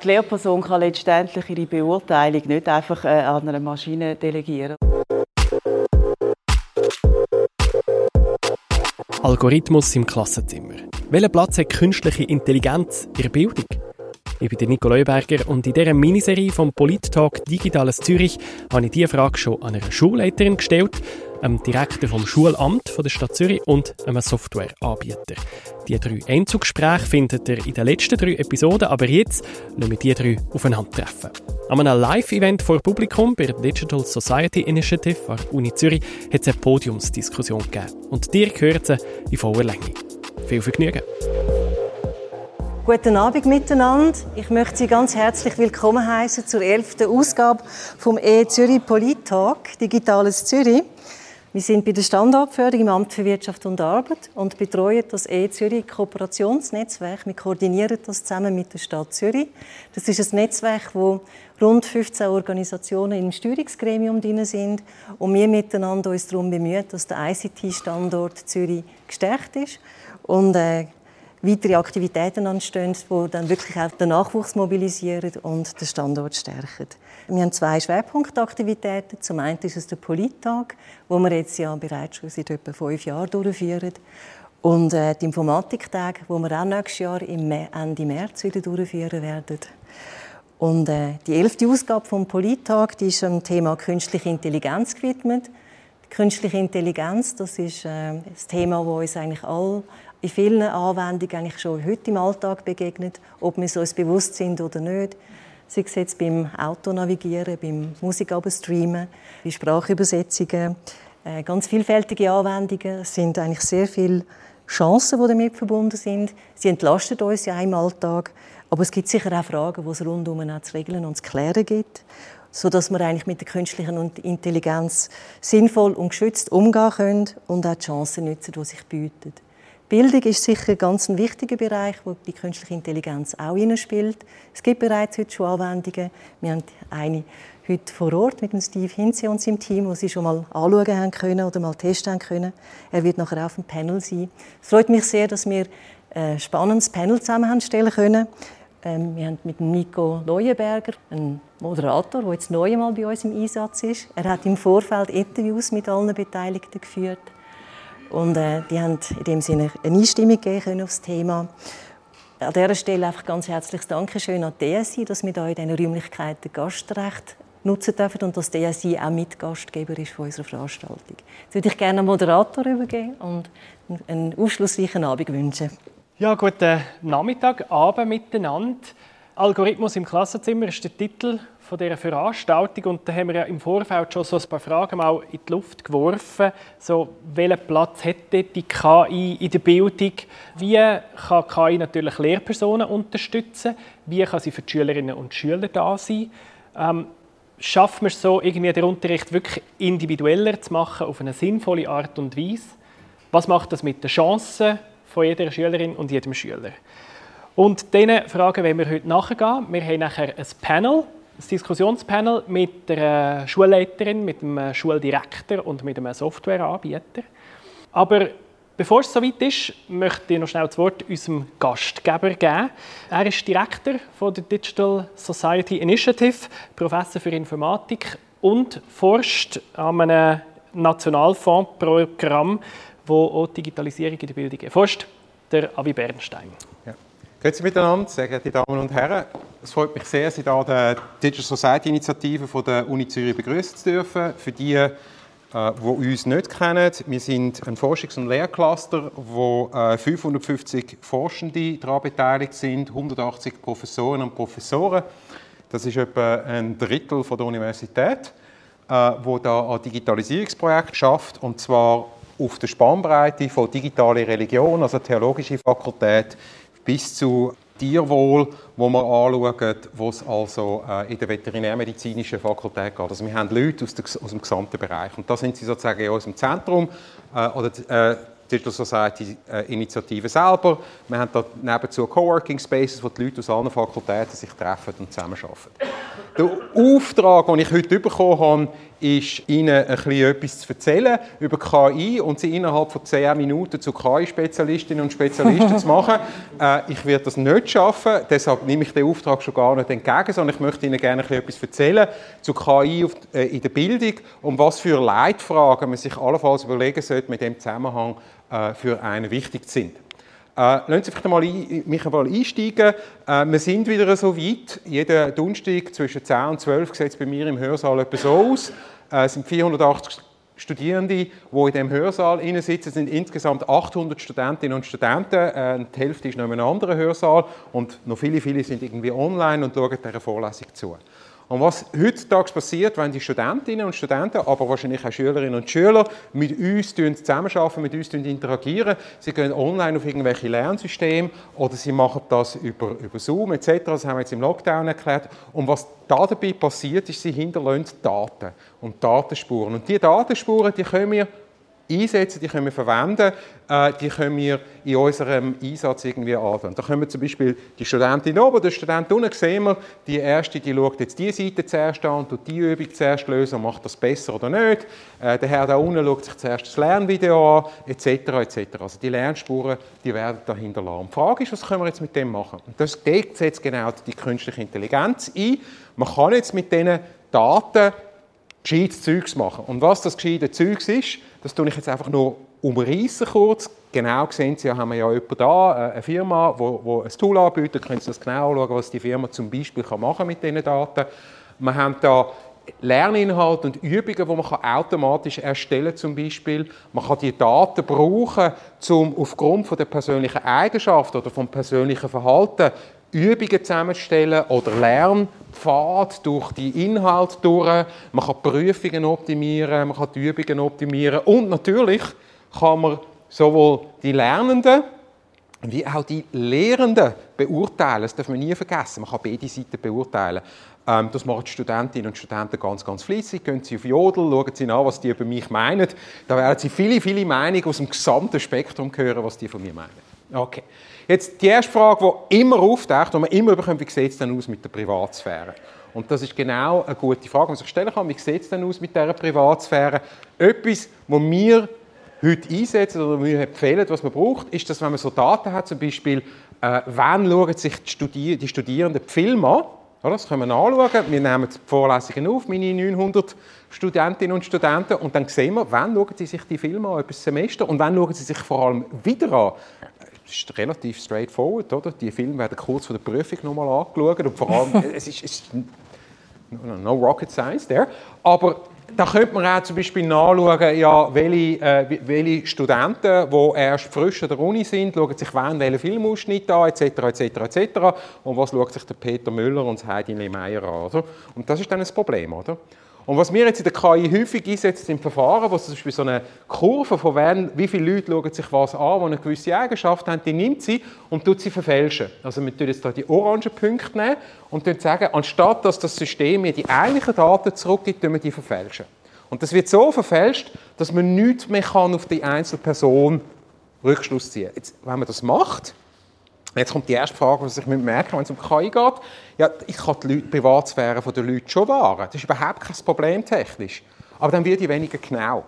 Die Lehrperson kann letztendlich ihre Beurteilung nicht einfach äh, an eine Maschine delegieren. Algorithmus im Klassenzimmer. Welchen Platz hat künstliche Intelligenz in der Bildung? Ich bin Nico Leuberger und in dieser Miniserie vom Polit-Talk Digitales Zürich habe ich diese Frage schon an einer Schulleiterin gestellt, einem Direktor vom Schulamt von der Stadt Zürich und einem Softwareanbieter. Die drei Einzugsgespräche findet ihr in den letzten drei Episoden, aber jetzt lassen wir die drei aufeinandertreffen. An einem Live-Event vor Publikum bei der Digital Society Initiative an der Uni Zürich hat es eine Podiumsdiskussion gegeben. Und dir gehört sie in voller Länge. Viel Vergnügen! Guten Abend miteinander. Ich möchte Sie ganz herzlich willkommen heißen zur elften Ausgabe vom E Zürich Polit-Talk Digitales Zürich. Wir sind bei der Standortförderung im Amt für Wirtschaft und Arbeit und betreuen das E Zürich Kooperationsnetzwerk. Wir koordinieren das zusammen mit der Stadt Zürich. Das ist ein Netzwerk, wo rund 15 Organisationen im Steuerungsgremium drin sind und wir miteinander uns darum bemühen, dass der ICT-Standort Zürich gestärkt ist und äh, weitere Aktivitäten anstehen, die dann wirklich auch den Nachwuchs mobilisieren und den Standort stärken. Wir haben zwei Schwerpunktaktivitäten. Zum einen ist es der Polittag, wo wir jetzt ja bereits schon seit etwa fünf Jahren durchführen. Und äh, die Informatiktage, wo wir auch nächstes Jahr im Ende März wieder durchführen werden. Und äh, die elfte Ausgabe vom Polittag, die ist dem Thema künstliche Intelligenz gewidmet. Künstliche Intelligenz, das ist äh, das Thema, das uns eigentlich alle in vielen Anwendungen eigentlich schon heute im Alltag begegnet, ob wir so bewusst sind oder nicht. Sei es jetzt beim Autonavigieren, beim Musik streamen, bei Sprachübersetzungen. Äh, ganz vielfältige Anwendungen. Es sind eigentlich sehr viele Chancen, die damit verbunden sind. Sie entlasten uns ja im Alltag. Aber es gibt sicher auch Fragen, die es rundum auch zu regeln und zu klären gibt sodass wir eigentlich mit der künstlichen Intelligenz sinnvoll und geschützt umgehen können und auch die Chancen nutzen, die sich bieten. Bildung ist sicher ein ganz wichtiger Bereich, wo die künstliche Intelligenz auch spielt. Es gibt bereits heute schon Anwendungen. Wir haben eine heute vor Ort mit dem Steve Hinze und seinem Team, wo sie schon mal anschauen haben können oder mal testen können. Er wird nachher auf dem Panel sein. Es freut mich sehr, dass wir ein spannendes Panel zusammenstellen können. Ähm, wir haben mit Nico Leuenberger einen Moderator, der jetzt neu einmal bei uns im Einsatz ist. Er hat im Vorfeld Interviews mit allen Beteiligten geführt. Und äh, die haben in dem Sinne eine Einstimmung geben auf das Thema. An dieser Stelle einfach ganz herzliches Dankeschön an die DSI, dass wir hier in diesen Räumlichkeiten Gastrecht nutzen dürfen und dass die DSI auch Mitgastgeber ist von unserer Veranstaltung. Jetzt würde ich gerne einen Moderator übergeben und einen aufschlussreichen Abend wünschen. Ja, guten Nachmittag, Abend miteinander. Algorithmus im Klassenzimmer ist der Titel von dieser Veranstaltung und da haben wir ja im Vorfeld schon so ein paar Fragen mal in die Luft geworfen. So, welchen Platz hat die KI in der Bildung? Wie kann KI natürlich Lehrpersonen unterstützen? Wie kann sie für die Schülerinnen und Schüler da sein? Ähm, schaffen wir es so, irgendwie den Unterricht wirklich individueller zu machen, auf eine sinnvolle Art und Weise? Was macht das mit den Chancen von jeder Schülerin und jedem Schüler? Und diesen Fragen wollen wir heute nachgehen. Wir haben nachher ein Panel, ein Diskussionspanel mit der Schulleiterin, mit dem Schuldirektor und mit einem Softwareanbieter. Aber bevor es soweit ist, möchte ich noch schnell das Wort unserem Gastgeber geben. Er ist Direktor von der Digital Society Initiative, Professor für Informatik und forscht an einem Nationalfondsprogramm, das auch Digitalisierung in der Bildung erforscht, der Avi Bernstein. Grüezi miteinander, sehr geehrte Damen und Herren. Es freut mich sehr, Sie hier der Digital Society Initiative von der Uni Zürich begrüßen zu dürfen. Für die, äh, die uns nicht kennen, wir sind ein Forschungs- und Lehrcluster, wo 550 äh, Forschende daran beteiligt sind, 180 Professorinnen und Professoren. Das ist etwa ein Drittel von der Universität, äh, wo da ein Digitalisierungsprojekt schafft und zwar auf der Spannbreite von digitaler Religion, also theologische Fakultät, bis zu Tierwohl, wo wir anschauen, wo es also äh, in der veterinärmedizinischen Fakultät geht. Also wir haben Leute aus, dem gesamten Bereich und da sind sie sozusagen in unserem Zentrum äh, oder äh, Digital Society Initiative selber. Wir haben da nebenzu Coworking Spaces, wo die Leute aus allen Fakultäten sich treffen und zusammenarbeiten. Der Auftrag, den ich heute bekommen habe, ist, Ihnen ein bisschen etwas zu erzählen über KI und Sie innerhalb von 10 Minuten zu KI-Spezialistinnen und Spezialisten zu machen. Äh, ich werde das nicht schaffen, deshalb nehme ich den Auftrag schon gar nicht entgegen, sondern ich möchte Ihnen gerne etwas erzählen zu KI auf, äh, in der Bildung und was für Leitfragen man sich allenfalls überlegen sollte, mit dem Zusammenhang äh, für einen wichtig sind. Äh, lassen Sie vielleicht einmal ein, mich einmal einsteigen. Äh, wir sind wieder so weit. Jeden Donnerstag zwischen 10 und 12 sieht bei mir im Hörsaal etwas so aus. Äh, es sind 480 Studierende, die in diesem Hörsaal sitzen. Es sind insgesamt 800 Studentinnen und Studenten. Äh, die Hälfte ist noch in einem anderen Hörsaal. Und noch viele, viele sind irgendwie online und schauen dieser Vorlesung zu. Und was heutzutage passiert, wenn die Studentinnen und Studenten, aber wahrscheinlich auch Schülerinnen und Schüler mit uns zusammenarbeiten, mit uns interagieren, sie gehen online auf irgendwelche Lernsysteme oder sie machen das über, über Zoom etc., das haben wir jetzt im Lockdown erklärt. Und was da dabei passiert, ist, sie hinterlassen Daten und Datenspuren. Und diese Datenspuren, die können wir einsetzen, die können wir verwenden, äh, die können wir in unserem Einsatz irgendwie anwenden. Da können wir zum Beispiel die Studentin oben, der Student unten, sehen wir, die erste, die schaut jetzt diese Seite zuerst an und die Übung zuerst lösen macht das besser oder nicht. Äh, der Herr da unten schaut sich zuerst das Lernvideo an, etc. etc. Also die Lernspuren, die werden da hinterlassen. Die Frage ist, was können wir jetzt mit dem machen? Und das jetzt genau die künstliche Intelligenz ein. Man kann jetzt mit diesen Daten gescheites Zeugs machen. Und was das gescheite Zeugs ist, das tue ich jetzt einfach nur umreißen kurz. Genau sehen Sie, haben wir ja jemanden da, äh, eine Firma, die ein Tool anbietet. Können Sie das genau anschauen, was die Firma zum Beispiel machen mit diesen Daten. Wir haben da Lerninhalte und Übungen, die man automatisch erstellen kann, zum Beispiel. Man kann die Daten brauchen, um aufgrund von der persönlichen Eigenschaft oder vom persönlichen Verhalten Übungen zusammenstellen oder Lernpfad durch die Inhalte durch. Man kann Prüfungen optimieren, man kann die Übungen optimieren und natürlich kann man sowohl die Lernenden wie auch die Lehrenden beurteilen. Das darf man nie vergessen. Man kann beide Seiten beurteilen. Ähm, das machen die Studentinnen und Studenten ganz, ganz fleissig. Gehen sie auf Jodel, schauen sie an, was die über mich meinen. Da werden sie viele, viele Meinungen aus dem gesamten Spektrum hören, was die von mir meinen. Okay. Jetzt die erste Frage, die immer auftaucht und man immer bekommt, wie sieht es denn aus mit der Privatsphäre? Und das ist genau eine gute Frage, die man sich stellen kann. Wie sieht es denn aus mit dieser Privatsphäre? Etwas, was wir heute einsetzen oder wir empfehlen, was man braucht, ist, dass wenn man so Daten hat, zum Beispiel, äh, wann schauen sich die, Studi die Studierenden die Filme an, das können wir anschauen. Wir nehmen die Vorlesungen auf, meine 900 Studentinnen und Studenten, und dann sehen wir, wann schauen sie sich die Filme an, etwas Semester, und wann schauen sie sich vor allem wieder an das ist relativ straightforward, oder? Die Filme werden kurz vor der Prüfung nochmal angeschaut und vor allem, es ist, es ist no rocket science there, aber da könnte man auch zum Beispiel nachschauen, ja, welche, äh, welche Studenten, die erst frisch an der Uni sind, schauen sich wann welchen Filmausschnitt an, etc., etc., etc. Und was schaut sich der Peter Müller und das Heidi Lehmeier an, oder? Und das ist dann ein Problem, oder? Und was wir jetzt in der KI häufig einsetzen, sind Verfahren, wo zum Beispiel so eine Kurve von wen, wie viele Leute schauen sich was an, die eine gewisse Eigenschaft haben, die nimmt sie und tut sie verfälschen. Also wir tun jetzt hier die orangen Punkte nehmen und sagen, anstatt dass das System mir die eigentlichen Daten zurückgibt, tun wir die verfälschen. Und das wird so verfälscht, dass man nichts mehr kann auf die einzelne Person Rückschluss ziehen. Jetzt, wenn man das macht, Jetzt kommt die erste Frage, die ich merken wenn es um KI geht. Ja, ich kann die, Leute, die Privatsphäre der Leute schon wahren. Das ist überhaupt kein Problem technisch. Aber dann wird ich weniger genau.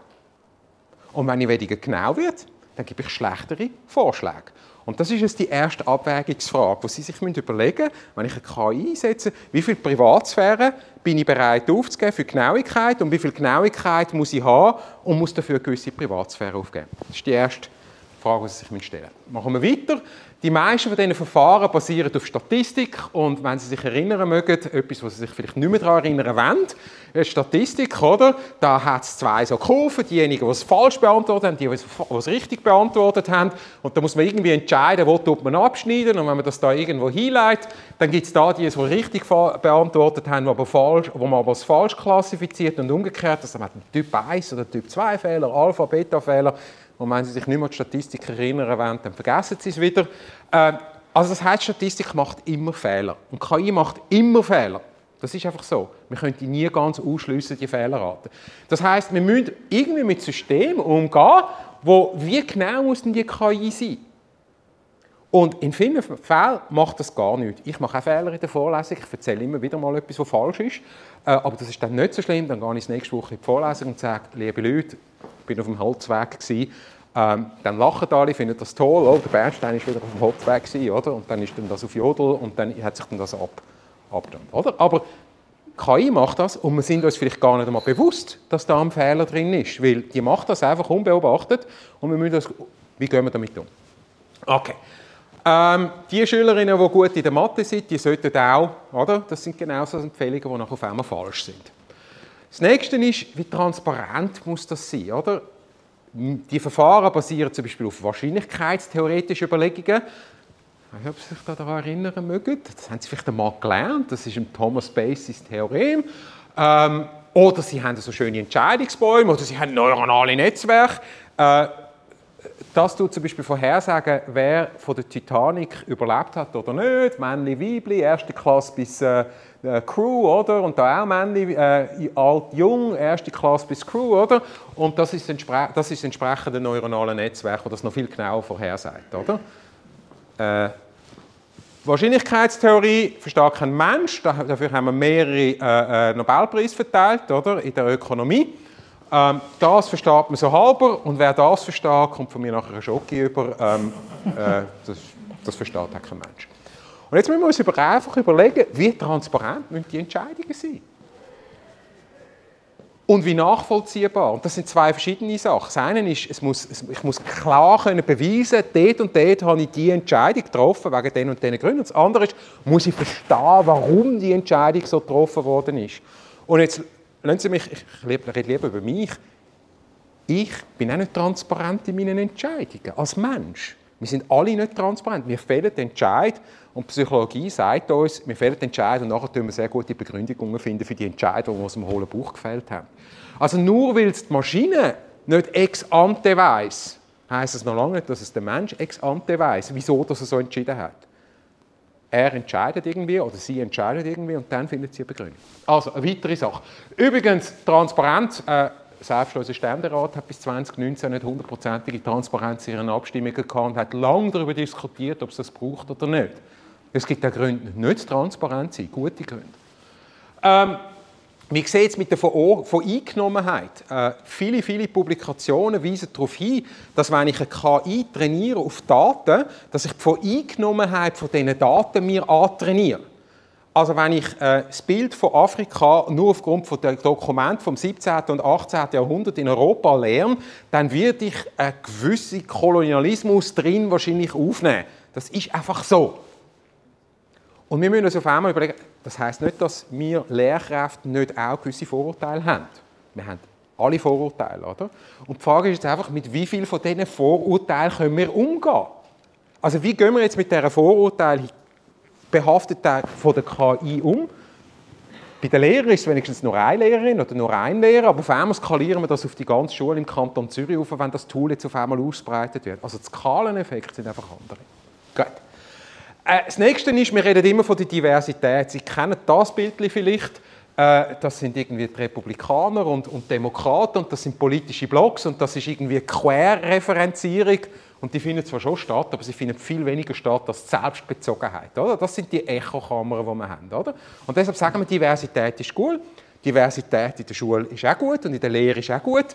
Und wenn ich weniger genau wird, dann gebe ich schlechtere Vorschläge. Und das ist jetzt die erste Abwägungsfrage, die Sie sich überlegen müssen, wenn ich eine KI einsetze, wie viel Privatsphäre bin ich bereit aufzugeben für Genauigkeit und wie viel Genauigkeit muss ich haben und muss dafür eine gewisse Privatsphäre aufgeben. Das ist die erste Frage, die Sie sich stellen müssen. Machen wir weiter. Die meisten von diesen Verfahren basieren auf Statistik und wenn Sie sich erinnern mögen, etwas, was Sie sich vielleicht nicht mehr daran erinnern wollen, Statistik, oder? Da hat es zwei so Kurven, diejenigen, die es falsch beantwortet haben, die, die es richtig beantwortet haben. Und da muss man irgendwie entscheiden, wo tut man abschneiden. Und wenn man das da irgendwo hinleitet, dann gibt es da die, die richtig beantwortet haben, aber falsch, wo man aber als falsch klassifiziert und umgekehrt, also man Typ 1 oder Typ 2 Fehler, Alpha, Beta Fehler und wenn Sie sich nicht mehr an die Statistik erinnern wollen, dann vergessen Sie es wieder. Äh, also das heißt, Statistik macht immer Fehler. Und KI macht immer Fehler. Das ist einfach so. Wir können die nie ganz ausschliessen, die Fehlerrate. Das heißt, wir müssen irgendwie mit Systemen umgehen, wo wie genau muss denn die KI sein? Und in vielen Fällen macht das gar nichts. Ich mache auch Fehler in der Vorlesung, ich erzähle immer wieder mal etwas, was falsch ist. Äh, aber das ist dann nicht so schlimm, dann gehe ich nächste Woche in die Vorlesung und sage, liebe Leute, bin auf dem Holzweg gewesen. Ähm, dann lachen alle, finden das toll, oh, der Bernstein ist wieder auf dem Holzweg gewesen, oder? Und dann ist dann das auf Jodel und dann hat sich dann das ab, abgenommen, oder? Aber KI macht das und wir sind uns vielleicht gar nicht einmal bewusst, dass da ein Fehler drin ist, weil die macht das einfach unbeobachtet und wir müssen das, wie gehen wir damit um? Okay. Ähm, die Schülerinnen, die gut in der Mathe sind, die sollten auch, oder? Das sind genau so Empfehlungen, die nachher auf einmal falsch sind. Das nächste ist, wie transparent muss das sein, oder? Die Verfahren basieren zum Beispiel auf wahrscheinlichkeitstheoretischen Überlegungen. Ich weiß nicht, ob Sie sich daran erinnern mögen. Das haben Sie vielleicht einmal gelernt. Das ist im Thomas Basis Theorem. Ähm, oder Sie haben so schöne Entscheidungsbäume oder Sie haben neuronale Netzwerke. Äh, das tut zum Beispiel vorhersagen, wer von der Titanic überlebt hat oder nicht. Männli, Weibli, erste Klasse bis äh, Crew, oder? Und da auch Männli, äh, alt, jung, erste Klasse bis Crew, oder? Und das ist, das ist entsprechend ein neuronales Netzwerk, das noch viel genauer vorhersagt, oder? Äh, Wahrscheinlichkeitstheorie versteht kein Mensch, dafür haben wir mehrere äh, äh, Nobelpreise verteilt, oder? In der Ökonomie. Ähm, das versteht man so halber und wer das versteht, kommt von mir nachher ein Schocke über. Ähm, äh, das, das versteht auch kein Mensch. Und jetzt müssen wir uns einfach überlegen, wie transparent müssen die Entscheidungen sein und wie nachvollziehbar. Und das sind zwei verschiedene Sachen. Das eine ist, es muss, ich muss klar können beweisen, dort und dort habe ich die Entscheidung getroffen, wegen den und den Gründen. Und das andere ist, muss ich verstehen, warum die Entscheidung so getroffen worden ist. Und jetzt lassen Sie mich, ich rede lieber über mich, ich bin auch nicht transparent in meinen Entscheidungen, als Mensch. Wir sind alle nicht transparent. Wir fehlen den Entscheid und Psychologie sagt uns, wir fehlen den Entscheid und nachher finden wir sehr gute Begründungen finden für die Entscheidung, die wir aus dem hohlen Buch gefällt haben. Also nur weil es die Maschine nicht ex ante weiß, heißt es noch lange nicht, dass es der Mensch ex ante weiß, wieso dass er so entschieden hat. Er entscheidet irgendwie oder sie entscheidet irgendwie und dann findet sie eine Begründung. Also, eine weitere Sache. Übrigens, Transparenz, äh, selbst unser Ständerat hat bis 2019 nicht hundertprozentige Transparenz in ihren Abstimmungen gehabt und hat lange darüber diskutiert, ob es das braucht oder nicht. Es gibt auch Gründe, nicht transparent zu sein, gute Gründe. Ähm, wie sieht es mit der Voreingenommenheit? Äh, viele, viele Publikationen weisen darauf hin, dass wenn ich eine KI trainiere auf Daten, dass ich die Voreingenommenheit von diesen Daten mir antrainiere. Also wenn ich äh, das Bild von Afrika nur aufgrund von der Dokumenten vom 17. und 18. Jahrhundert in Europa lerne, dann werde ich einen gewissen Kolonialismus drin wahrscheinlich aufnehmen. Das ist einfach so. Und wir müssen uns auf einmal überlegen, das heißt nicht, dass wir Lehrkräfte nicht auch gewisse Vorurteile haben. Wir haben alle Vorurteile, oder? Und die Frage ist jetzt einfach, mit wie viel von diesen Vorurteilen können wir umgehen? Also wie gehen wir jetzt mit dieser Vorurteil behaftet von der KI um? Bei den Lehrern ist es wenigstens nur eine Lehrerin oder nur ein Lehrer, aber auf einmal skalieren wir das auf die ganze Schule im Kanton Zürich auf, wenn das Tool jetzt auf einmal ausbreitet wird. Also die Skaleneffekte sind einfach andere. Gut. Äh, das nächste ist, wir reden immer von der Diversität. Sie kennen das Bild vielleicht. Äh, das sind irgendwie die Republikaner und, und Demokraten und das sind politische Blocks und das ist irgendwie Querreferenzierung. Und die finden zwar schon statt, aber sie finden viel weniger statt als Selbstbezogenheit. Oder? Das sind die Echokammern, die wir haben. Oder? Und deshalb sagen wir, Diversität ist gut. Diversität in der Schule ist auch gut und in der Lehre ist auch gut.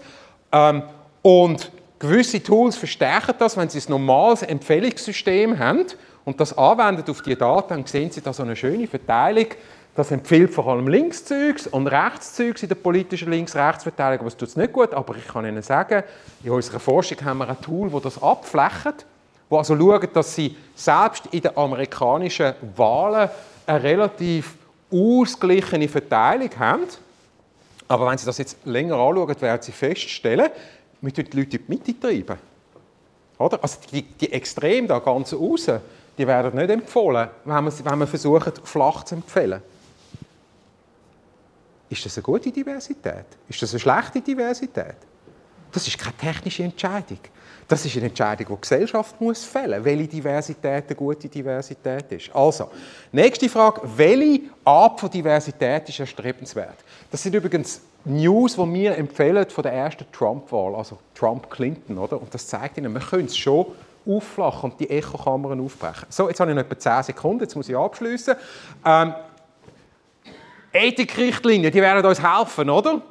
Ähm, und gewisse Tools verstärken das, wenn sie ein normales Empfehlungssystem haben und das anwendet auf die Daten, dann sehen Sie da so eine schöne Verteilung. Das empfiehlt vor allem Linkszeugs und Rechtszeugs in der politischen Links-Rechts-Verteilung, aber es tut es nicht gut. Aber ich kann Ihnen sagen, in unserer Forschung haben wir ein Tool, das das abflächt, wo also schaut, dass Sie selbst in den amerikanischen Wahlen eine relativ ausgeglichene Verteilung haben. Aber wenn Sie das jetzt länger anschauen, werden Sie feststellen, wir tun die Leute in die Mitte treiben. Oder? Also die, die Extreme da ganz außen, die werden nicht empfohlen, wenn man, wenn man versucht, flach zu empfehlen. Ist das eine gute Diversität? Ist das eine schlechte Diversität? Das ist keine technische Entscheidung. Das ist eine Entscheidung, die die Gesellschaft muss fällen muss, welche Diversität eine gute Diversität ist. Also, nächste Frage, welche Art von Diversität ist erstrebenswert? Das sind übrigens News, die wir empfehlen von der ersten Trump-Wahl, also Trump-Clinton, oder? Und das zeigt Ihnen, wir können es schon aufflachen und die Echokammern aufbrechen. So, jetzt habe ich noch etwa 10 Sekunden, jetzt muss ich abschließen. Ähm, Ethikrichtlinien, die werden uns helfen, oder?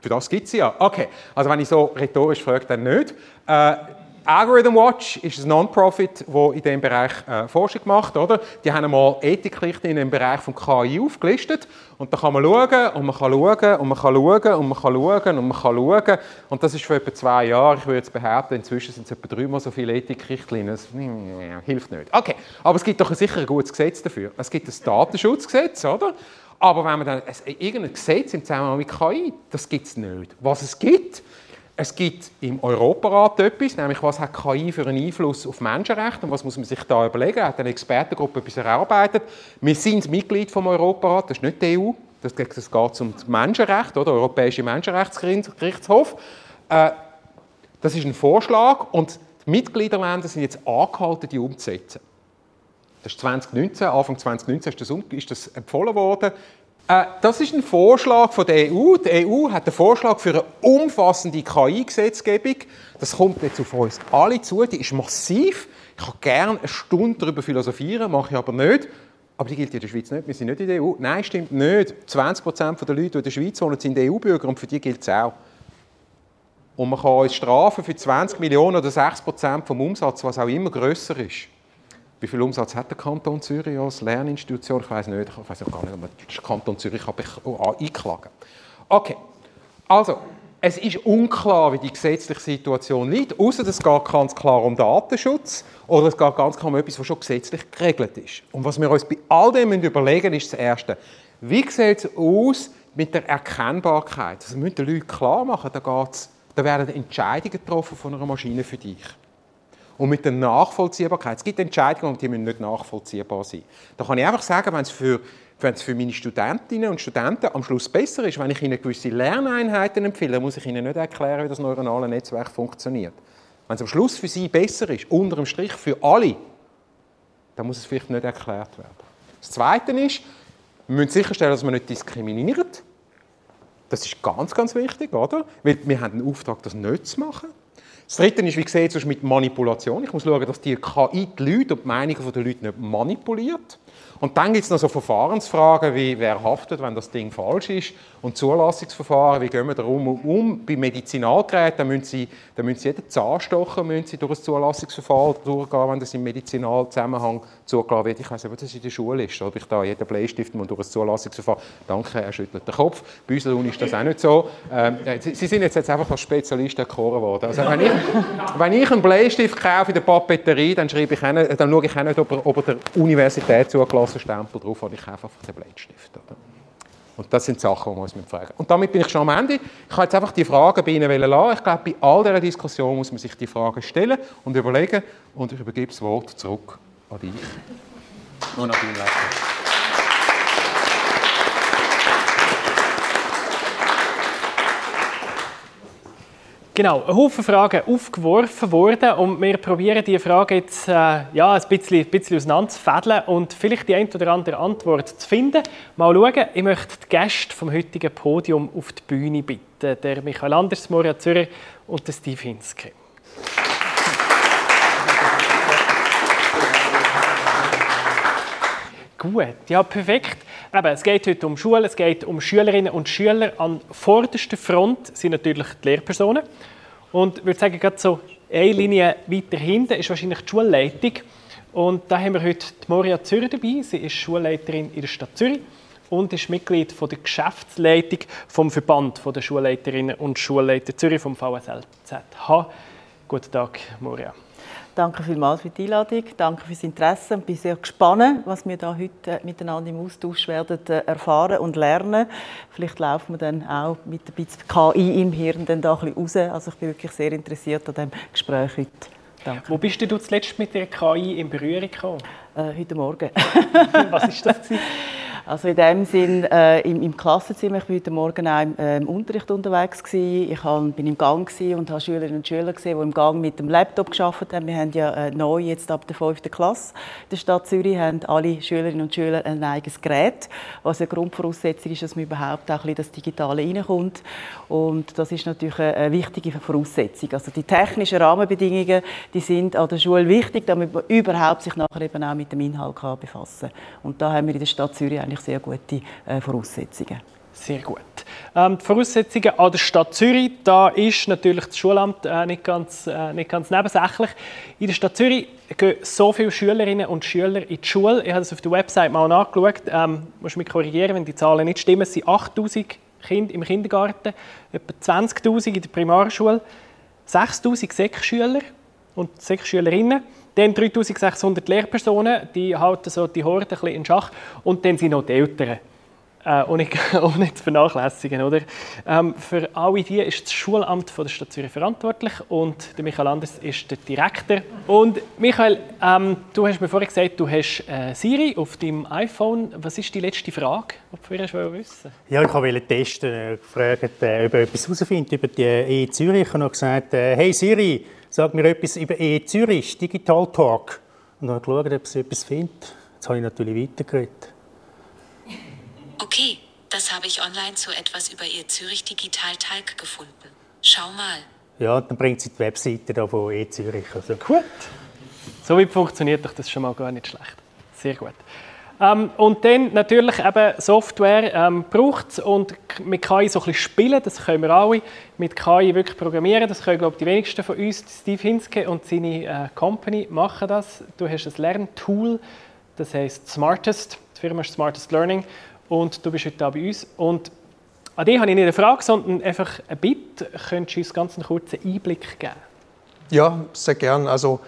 Für das gibt es ja. Okay, also wenn ich so rhetorisch frage, dann nicht. Äh, Algorithm Watch ist ein Non-Profit, das in diesem Bereich äh, Forschung macht. Oder? Die haben einmal Ethikrichtlinien im Bereich von KI aufgelistet. Und da kann man schauen und man kann schauen und man kann schauen und man kann schauen und man kann schauen. Und das ist für etwa zwei Jahre. Ich würde jetzt behaupten, inzwischen sind es etwa dreimal so viele Ethikrichtlinien. Das hilft nicht. Okay, aber es gibt doch sicher ein gutes Gesetz dafür. Es gibt das Datenschutzgesetz, oder? Aber wenn man dann irgendein Gesetz im Zusammenhang mit KI, das gibt es nicht. Was es gibt, es gibt im Europarat etwas, nämlich was hat KI für einen Einfluss auf Menschenrechte und was muss man sich da überlegen. Er hat eine Expertengruppe etwas erarbeitet. Wir sind Mitglied vom Europarat, das ist nicht die EU, das, geht um das Menschenrecht, oder Europäische Menschenrechtsgerichtshof. Äh, das ist ein Vorschlag und die Mitgliederländer sind jetzt angehalten, die umzusetzen. Das ist 2019, Anfang 2019 ist das, ist das empfohlen worden. Äh, das ist ein Vorschlag von der EU. Die EU hat einen Vorschlag für eine umfassende KI-Gesetzgebung. Das kommt jetzt auf uns alle zu. Die ist massiv. Ich kann gerne eine Stunde darüber philosophieren, mache ich aber nicht. Aber die gilt in der Schweiz nicht. Wir sind nicht in der EU. Nein, stimmt nicht. 20 Prozent der Leute, die in der Schweiz wohnen, sind EU-Bürger und für die gilt es auch. Und man kann uns strafen für 20 Millionen oder 6 Prozent vom Umsatz, was auch immer grösser ist. Wie viel Umsatz hat der Kanton Zürich als Lerninstitution? Ich weiß nicht, ich weiß auch gar nicht, ob der Kanton Zürich kann oh, einklagen Okay, also, es ist unklar, wie die gesetzliche Situation liegt, außer es geht ganz klar um Datenschutz oder es geht ganz klar um etwas, was schon gesetzlich geregelt ist. Und was wir uns bei all dem überlegen ist das Erste, wie sieht es aus mit der Erkennbarkeit? Das müssen die Leute klar machen, da, geht's, da werden Entscheidungen getroffen von einer Maschine für dich und mit der Nachvollziehbarkeit. Es gibt Entscheidungen, die müssen nicht nachvollziehbar sein. Da kann ich einfach sagen, wenn es für wenn es für meine Studentinnen und Studenten am Schluss besser ist, wenn ich ihnen gewisse Lerneinheiten empfehle, muss ich ihnen nicht erklären, wie das neuronale Netzwerk funktioniert. Wenn es am Schluss für sie besser ist, unter dem Strich für alle, dann muss es vielleicht nicht erklärt werden. Das Zweite ist, wir müssen sicherstellen, dass man nicht diskriminiert. Das ist ganz, ganz wichtig, oder? Weil wir haben den Auftrag, das nicht zu machen. Das Dritte ist, wie gesagt, mit Manipulation. Ich muss schauen, dass die KI die Leute und die Meinungen der Leute nicht manipuliert. Und dann gibt es noch so Verfahrensfragen wie, wer haftet, wenn das Ding falsch ist und Zulassungsverfahren, wie gehen wir darum um? Bei Medizinalgeräten da müssen Sie, da müssen Sie jeden Zahnstocher müssen Sie durch ein Zulassungsverfahren durchgehen, wenn das im Medizinalzusammenhang zugelassen wird. Ich weiß nicht, ob das in der Schule ist, ob ich da jeden Bleistift durch ein Zulassungsverfahren. Danke, er schüttelt den Kopf. Bei uns ist das auch nicht so. Ähm, Sie, Sie, sind jetzt, jetzt einfach als Spezialist erkoren worden. Also wenn ich, wenn ich einen Bleistift kaufe in der Papeterie, dann, schreibe ich auch dann schaue ich auch nicht, ob er, ob er der Universität zugelassen Stempel drauf hat. Ich kaufe einfach den Bleistift. Und das sind Sachen, die wir uns fragen Und damit bin ich schon am Ende. Ich habe jetzt einfach die Fragen bei Ihnen lassen. Ich glaube, bei all dieser Diskussion muss man sich die Fragen stellen und überlegen. Und ich übergebe das Wort zurück an dich. Und an deinen Leiter. Genau, ein Haufen Fragen aufgeworfen worden und wir probieren diese Fragen jetzt äh, ja, ein bisschen, ein bisschen auseinanderzufädeln und vielleicht die eine oder andere Antwort zu finden. Mal schauen, ich möchte die Gäste vom heutigen Podium auf die Bühne bitten. Der Michael Anders, Moria Zürcher und der Steve Hinske. Gut, ja perfekt. Eben, es geht heute um Schulen, es geht um Schülerinnen und Schüler. An vorderster Front sind natürlich die Lehrpersonen. Und ich würde sagen, gerade so eine Linie weiter hinten ist wahrscheinlich die Schulleitung. Und da haben wir heute die Moria Zürcher dabei. Sie ist Schulleiterin in der Stadt Zürich und ist Mitglied von der Geschäftsleitung vom Verband der Schulleiterinnen und Schulleiter Zürich vom VSLZH. Guten Tag, Moria. Danke vielmals für die Einladung, danke fürs Interesse. Ich bin sehr gespannt, was wir da heute äh, miteinander im Austausch werden äh, erfahren und lernen. Vielleicht laufen wir dann auch mit ein bisschen KI im Hirn dann da ein bisschen raus. Also ich bin wirklich sehr interessiert an diesem Gespräch heute. Danke. Wo bist du zuletzt mit der KI in Berührung gekommen? Äh, heute Morgen. was ist das? Also in dem Sinn äh, im, im, Klassenzimmer. Ich war heute Morgen auch im, äh, Unterricht unterwegs gewesen. Ich hab, bin im Gang und habe Schülerinnen und Schüler gesehen, die im Gang mit dem Laptop geschafft haben. Wir haben ja äh, neu jetzt ab der 5. Klasse in der Stadt Zürich haben alle Schülerinnen und Schüler ein eigenes Gerät, was eine Grundvoraussetzung ist, dass man überhaupt auch ein das Digitale reinkommt. Und das ist natürlich eine wichtige Voraussetzung. Also die technischen Rahmenbedingungen, die sind an der Schule wichtig, damit man überhaupt sich nachher eben auch mit dem Inhalt kann befassen kann. Und da haben wir in der Stadt Zürich eigentlich sehr gute äh, Voraussetzungen. Sehr gut. Ähm, die Voraussetzungen an der Stadt Zürich, da ist natürlich das Schulamt äh, nicht, ganz, äh, nicht ganz nebensächlich. In der Stadt Zürich gehen so viele Schülerinnen und Schüler in die Schule. Ich habe das auf der Website mal nachgeschaut. Ähm, musst mich korrigieren, wenn die Zahlen nicht stimmen. Es sind 8000 Kinder im Kindergarten, etwa 20.000 in der Primarschule, 6.000 Sek-Schüler und Sek-Schülerinnen. Dann 3600 Lehrpersonen, die halten so die Horde ein bisschen in Schach. Und dann sind noch die Eltern. Äh, ohne, ohne zu vernachlässigen. Oder? Ähm, für alle die ist das Schulamt von der Stadt Zürich verantwortlich und der Michael Anders ist der Direktor. Und Michael, ähm, du hast mir vorhin gesagt, du hast äh, Siri auf deinem iPhone. Was ist die letzte Frage, die du wissen wissen Ja, ich wollte testen, äh, gefragt, äh, ob er etwas herausfindet über die E Zürich. Ich habe gesagt, äh, hey Siri, sag mir etwas über E Zürich, Digital Talk. Und dann habe ich geschaut, ob sie etwas findet. Jetzt habe ich natürlich weitergeredet. Okay, das habe ich online zu etwas über Ihr Zürich Digital Talk gefunden. Schau mal. Ja, dann bringt sie die Webseite da von E Zürich. Also. Gut. So wie funktioniert doch das schon mal gar nicht schlecht. Sehr gut. Ähm, und dann natürlich eben Software ähm, braucht es und mit KI so ein bisschen spielen, das können wir alle. Mit KI wirklich programmieren, das können glaube ich die wenigsten von uns. Steve Hinske und seine äh, Company machen das. Du hast ein Lerntool, das heißt Smartest, die Firma ist Smartest Learning und du bist heute da bei uns. Und an dich habe ich nicht eine Frage, sondern einfach ein Bitte. Könntest du uns ganz einen kurzen Einblick geben? Ja, sehr gern. Also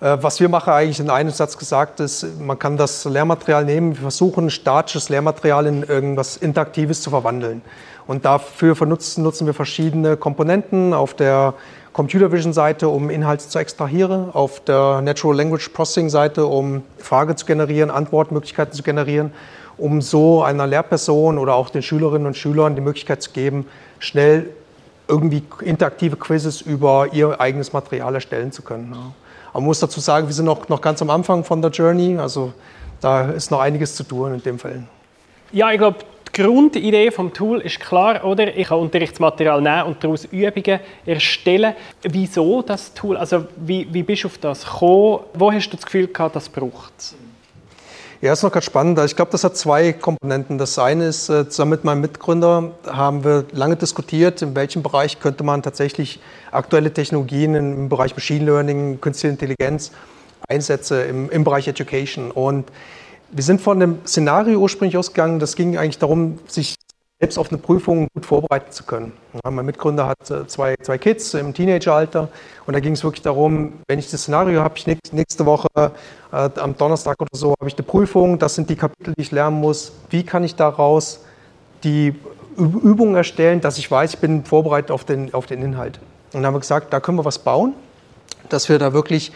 was wir machen, eigentlich in einem Satz gesagt, ist, man kann das Lehrmaterial nehmen, wir versuchen statisches Lehrmaterial in irgendwas Interaktives zu verwandeln. Und dafür nutzen, nutzen wir verschiedene Komponenten auf der Computer Vision Seite, um Inhalte zu extrahieren, auf der Natural Language Processing Seite, um Fragen zu generieren, Antwortmöglichkeiten zu generieren um so einer Lehrperson oder auch den Schülerinnen und Schülern die Möglichkeit zu geben, schnell irgendwie interaktive Quizzes über ihr eigenes Material erstellen zu können. Man muss dazu sagen, wir sind noch, noch ganz am Anfang von der Journey, also da ist noch einiges zu tun in dem Fall. Ja, ich glaube, die Grundidee vom Tool ist klar, oder? Ich kann Unterrichtsmaterial nehmen und daraus Übungen erstellen. Wieso das Tool? Also wie, wie bist du auf das gekommen? Wo hast du das Gefühl gehabt, das braucht es? Ja, ist noch ganz spannend. Ich glaube, das hat zwei Komponenten. Das eine ist, äh, zusammen mit meinem Mitgründer haben wir lange diskutiert, in welchem Bereich könnte man tatsächlich aktuelle Technologien im Bereich Machine Learning, Künstliche Intelligenz einsetzen im, im Bereich Education. Und wir sind von dem Szenario ursprünglich ausgegangen, das ging eigentlich darum, sich selbst auf eine Prüfung gut vorbereiten zu können. Ja, mein Mitgründer hat äh, zwei, zwei Kids im Teenageralter und da ging es wirklich darum, wenn ich das Szenario habe, ich nächste Woche äh, am Donnerstag oder so habe ich eine Prüfung, das sind die Kapitel, die ich lernen muss. Wie kann ich daraus die Übungen erstellen, dass ich weiß, ich bin vorbereitet auf den, auf den Inhalt. Und dann haben wir gesagt, da können wir was bauen, dass wir da wirklich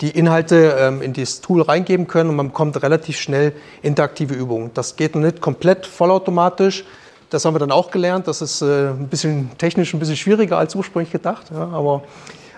die Inhalte ähm, in dieses Tool reingeben können und man bekommt relativ schnell interaktive Übungen. Das geht nicht komplett vollautomatisch, das haben wir dann auch gelernt. Das ist äh, ein bisschen technisch ein bisschen schwieriger als ursprünglich gedacht. Ja, aber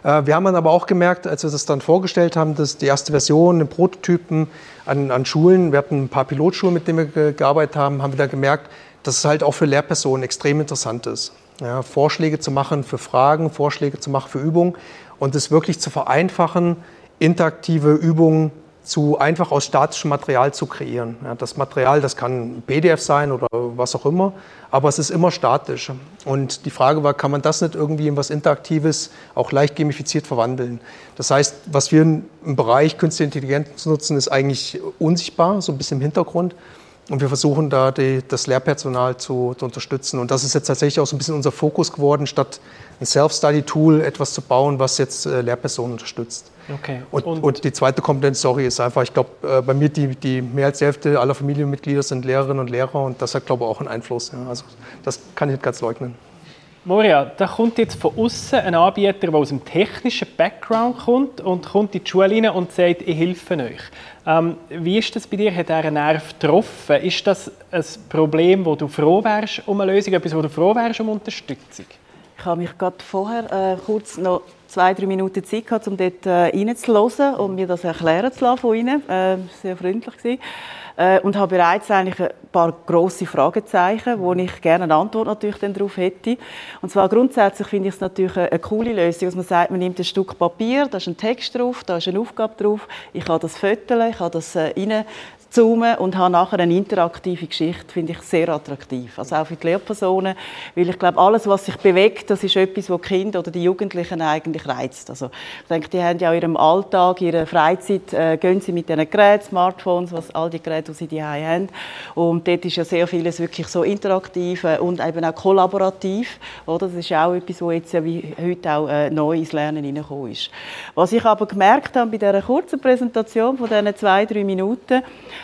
äh, wir haben dann aber auch gemerkt, als wir das dann vorgestellt haben, dass die erste Version, den Prototypen an, an Schulen, wir hatten ein paar Pilotschulen, mit denen wir gearbeitet haben, haben wir da gemerkt, dass es halt auch für Lehrpersonen extrem interessant ist. Ja, Vorschläge zu machen für Fragen, Vorschläge zu machen für Übungen und es wirklich zu vereinfachen, interaktive Übungen zu einfach aus statischem Material zu kreieren. Ja, das Material, das kann PDF sein oder was auch immer, aber es ist immer statisch. Und die Frage war, kann man das nicht irgendwie in was Interaktives, auch leicht gamifiziert verwandeln? Das heißt, was wir im Bereich Künstliche Intelligenz nutzen, ist eigentlich unsichtbar, so ein bisschen im Hintergrund. Und wir versuchen da die, das Lehrpersonal zu, zu, unterstützen. Und das ist jetzt tatsächlich auch so ein bisschen unser Fokus geworden, statt ein Self-Study-Tool etwas zu bauen, was jetzt äh, Lehrpersonen unterstützt. Okay. Und, und, und, die zweite Komponente, sorry, ist einfach, ich glaube, äh, bei mir die, die mehr als die Hälfte aller Familienmitglieder sind Lehrerinnen und Lehrer und das hat, glaube ich, auch einen Einfluss. Ja. Also das kann ich nicht ganz leugnen. Moria, da kommt jetzt von außen ein Anbieter, der aus dem technischen Background kommt und kommt in die Schule rein und sagt, ich helfe euch. Ähm, wie ist das bei dir? Hat er einen Nerv getroffen? Ist das ein Problem, wo du froh wärst um eine Lösung, etwas, wo du froh wärst um Unterstützung? Ich habe mich gerade vorher äh, kurz noch zwei, drei Minuten Zeit gehabt, um dort äh, reinzuhören und mir das erklären zu lassen von Ihnen. Äh, sehr freundlich gewesen. Äh, und habe bereits eigentlich ein paar grosse Fragezeichen, wo ich gerne eine Antwort natürlich dann darauf hätte. Und zwar grundsätzlich finde ich es natürlich eine, eine coole Lösung, dass man sagt, man nimmt ein Stück Papier, da ist ein Text drauf, da ist eine Aufgabe drauf, ich kann das föteln, ich kann das äh, zoomen und habe nachher eine interaktive Geschichte, finde ich sehr attraktiv. Also auch für die Lehrpersonen, weil ich glaube, alles, was sich bewegt, das ist etwas, was Kinder oder die Jugendlichen eigentlich reizt. Also ich denke, die haben ja in ihrem Alltag, in ihrer Freizeit, äh, gehen sie mit diesen Geräten, Smartphones, was all die Geräte, die sie die haben. Und dort ist ja sehr vieles wirklich so interaktiv äh, und eben auch kollaborativ. Oder? Das ist auch etwas, was jetzt wie heute auch äh, neu ins Lernen hineingekommen ist. Was ich aber gemerkt habe bei dieser kurzen Präsentation von diesen zwei, drei Minuten,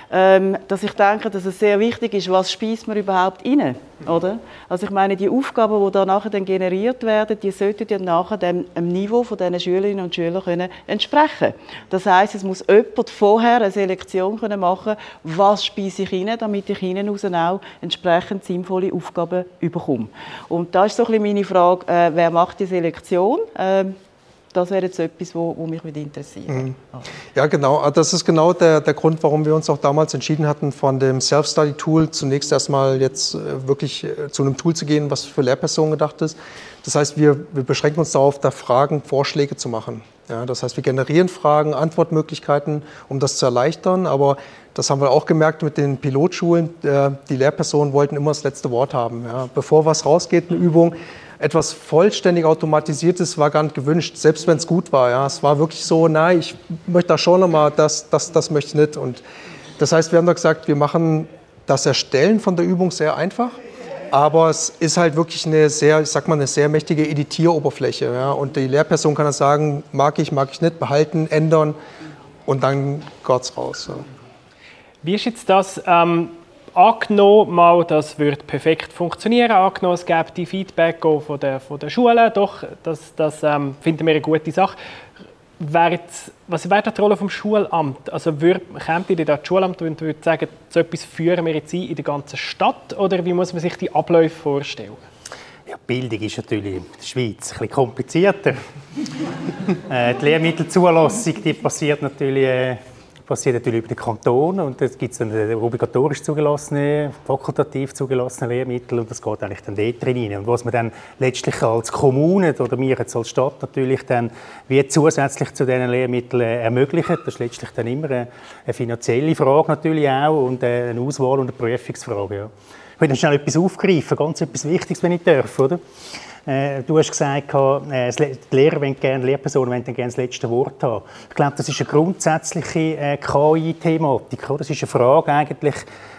dass ich denke, dass es sehr wichtig ist, was speist man überhaupt rein, oder? Also ich meine, die Aufgaben, die da nachher dann generiert werden, die sollten ja nachher dem, dem Niveau von diesen Schülerinnen und Schülern können entsprechen. Das heißt, es muss jemand vorher eine Selektion können machen, was speise ich rein, damit ich hinten raus auch entsprechend sinnvolle Aufgaben bekomme. Und da ist so ein bisschen meine Frage, äh, wer macht die Selektion? Das wäre jetzt etwas, wo, wo mich interessiert. Mhm. Ja, genau. Ah, das ist genau der, der Grund, warum wir uns auch damals entschieden hatten, von dem Self-Study-Tool zunächst erstmal jetzt äh, wirklich äh, zu einem Tool zu gehen, was für Lehrpersonen gedacht ist. Das heißt, wir, wir beschränken uns darauf, da Fragen, Vorschläge zu machen. Ja, das heißt, wir generieren Fragen, Antwortmöglichkeiten, um das zu erleichtern. Aber das haben wir auch gemerkt mit den Pilotschulen. Äh, die Lehrpersonen wollten immer das letzte Wort haben. Ja, bevor was rausgeht, eine Übung, etwas vollständig automatisiertes war gar nicht gewünscht, selbst wenn es gut war. Ja. Es war wirklich so, nein, ich möchte da schon nochmal, das, das, das möchte ich nicht. Und das heißt, wir haben da gesagt, wir machen das Erstellen von der Übung sehr einfach, aber es ist halt wirklich eine sehr, ich sag mal, eine sehr mächtige Editieroberfläche. Ja. Und die Lehrperson kann dann sagen, mag ich, mag ich nicht, behalten, ändern und dann geht's raus. Ja. Wie ist jetzt das? Ähm angenommen, mal, das würde perfekt funktionieren, angenommen, es gäbe die Feedback von der, von der Schule, doch, das, das ähm, finden wir eine gute Sache. Wäre was wäre die Rolle vom Schulamt? Also würd, ihr das Schulamt und würde sagen, so etwas führen wir jetzt ein in der ganzen Stadt oder wie muss man sich die Abläufe vorstellen? Ja, Bildung ist natürlich in der Schweiz ein bisschen komplizierter. äh, die Lehrmittelzulassung die passiert natürlich äh, passiert natürlich über den Kanton und es gibt dann obligatorisch zugelassene, fakultativ zugelassene Lehrmittel und das geht eigentlich dann dort drin Und was man dann letztlich als Kommune oder wir jetzt als Stadt natürlich dann wie zusätzlich zu diesen Lehrmitteln ermöglichen, das ist letztlich dann immer eine, finanzielle Frage natürlich auch und eine Auswahl- und eine Prüfungsfrage. Ja. Ich will noch schnell etwas aufgreifen, ganz etwas Wichtiges, wenn ich darf, oder? Äh, du hast gesagt, äh, die Lehrer wollen gerne, Lehrpersonen wollen gerne das letzte Wort haben. Ich glaube, das ist eine grundsätzliche äh, KI-Thematik. Das ist eine Frage eigentlich,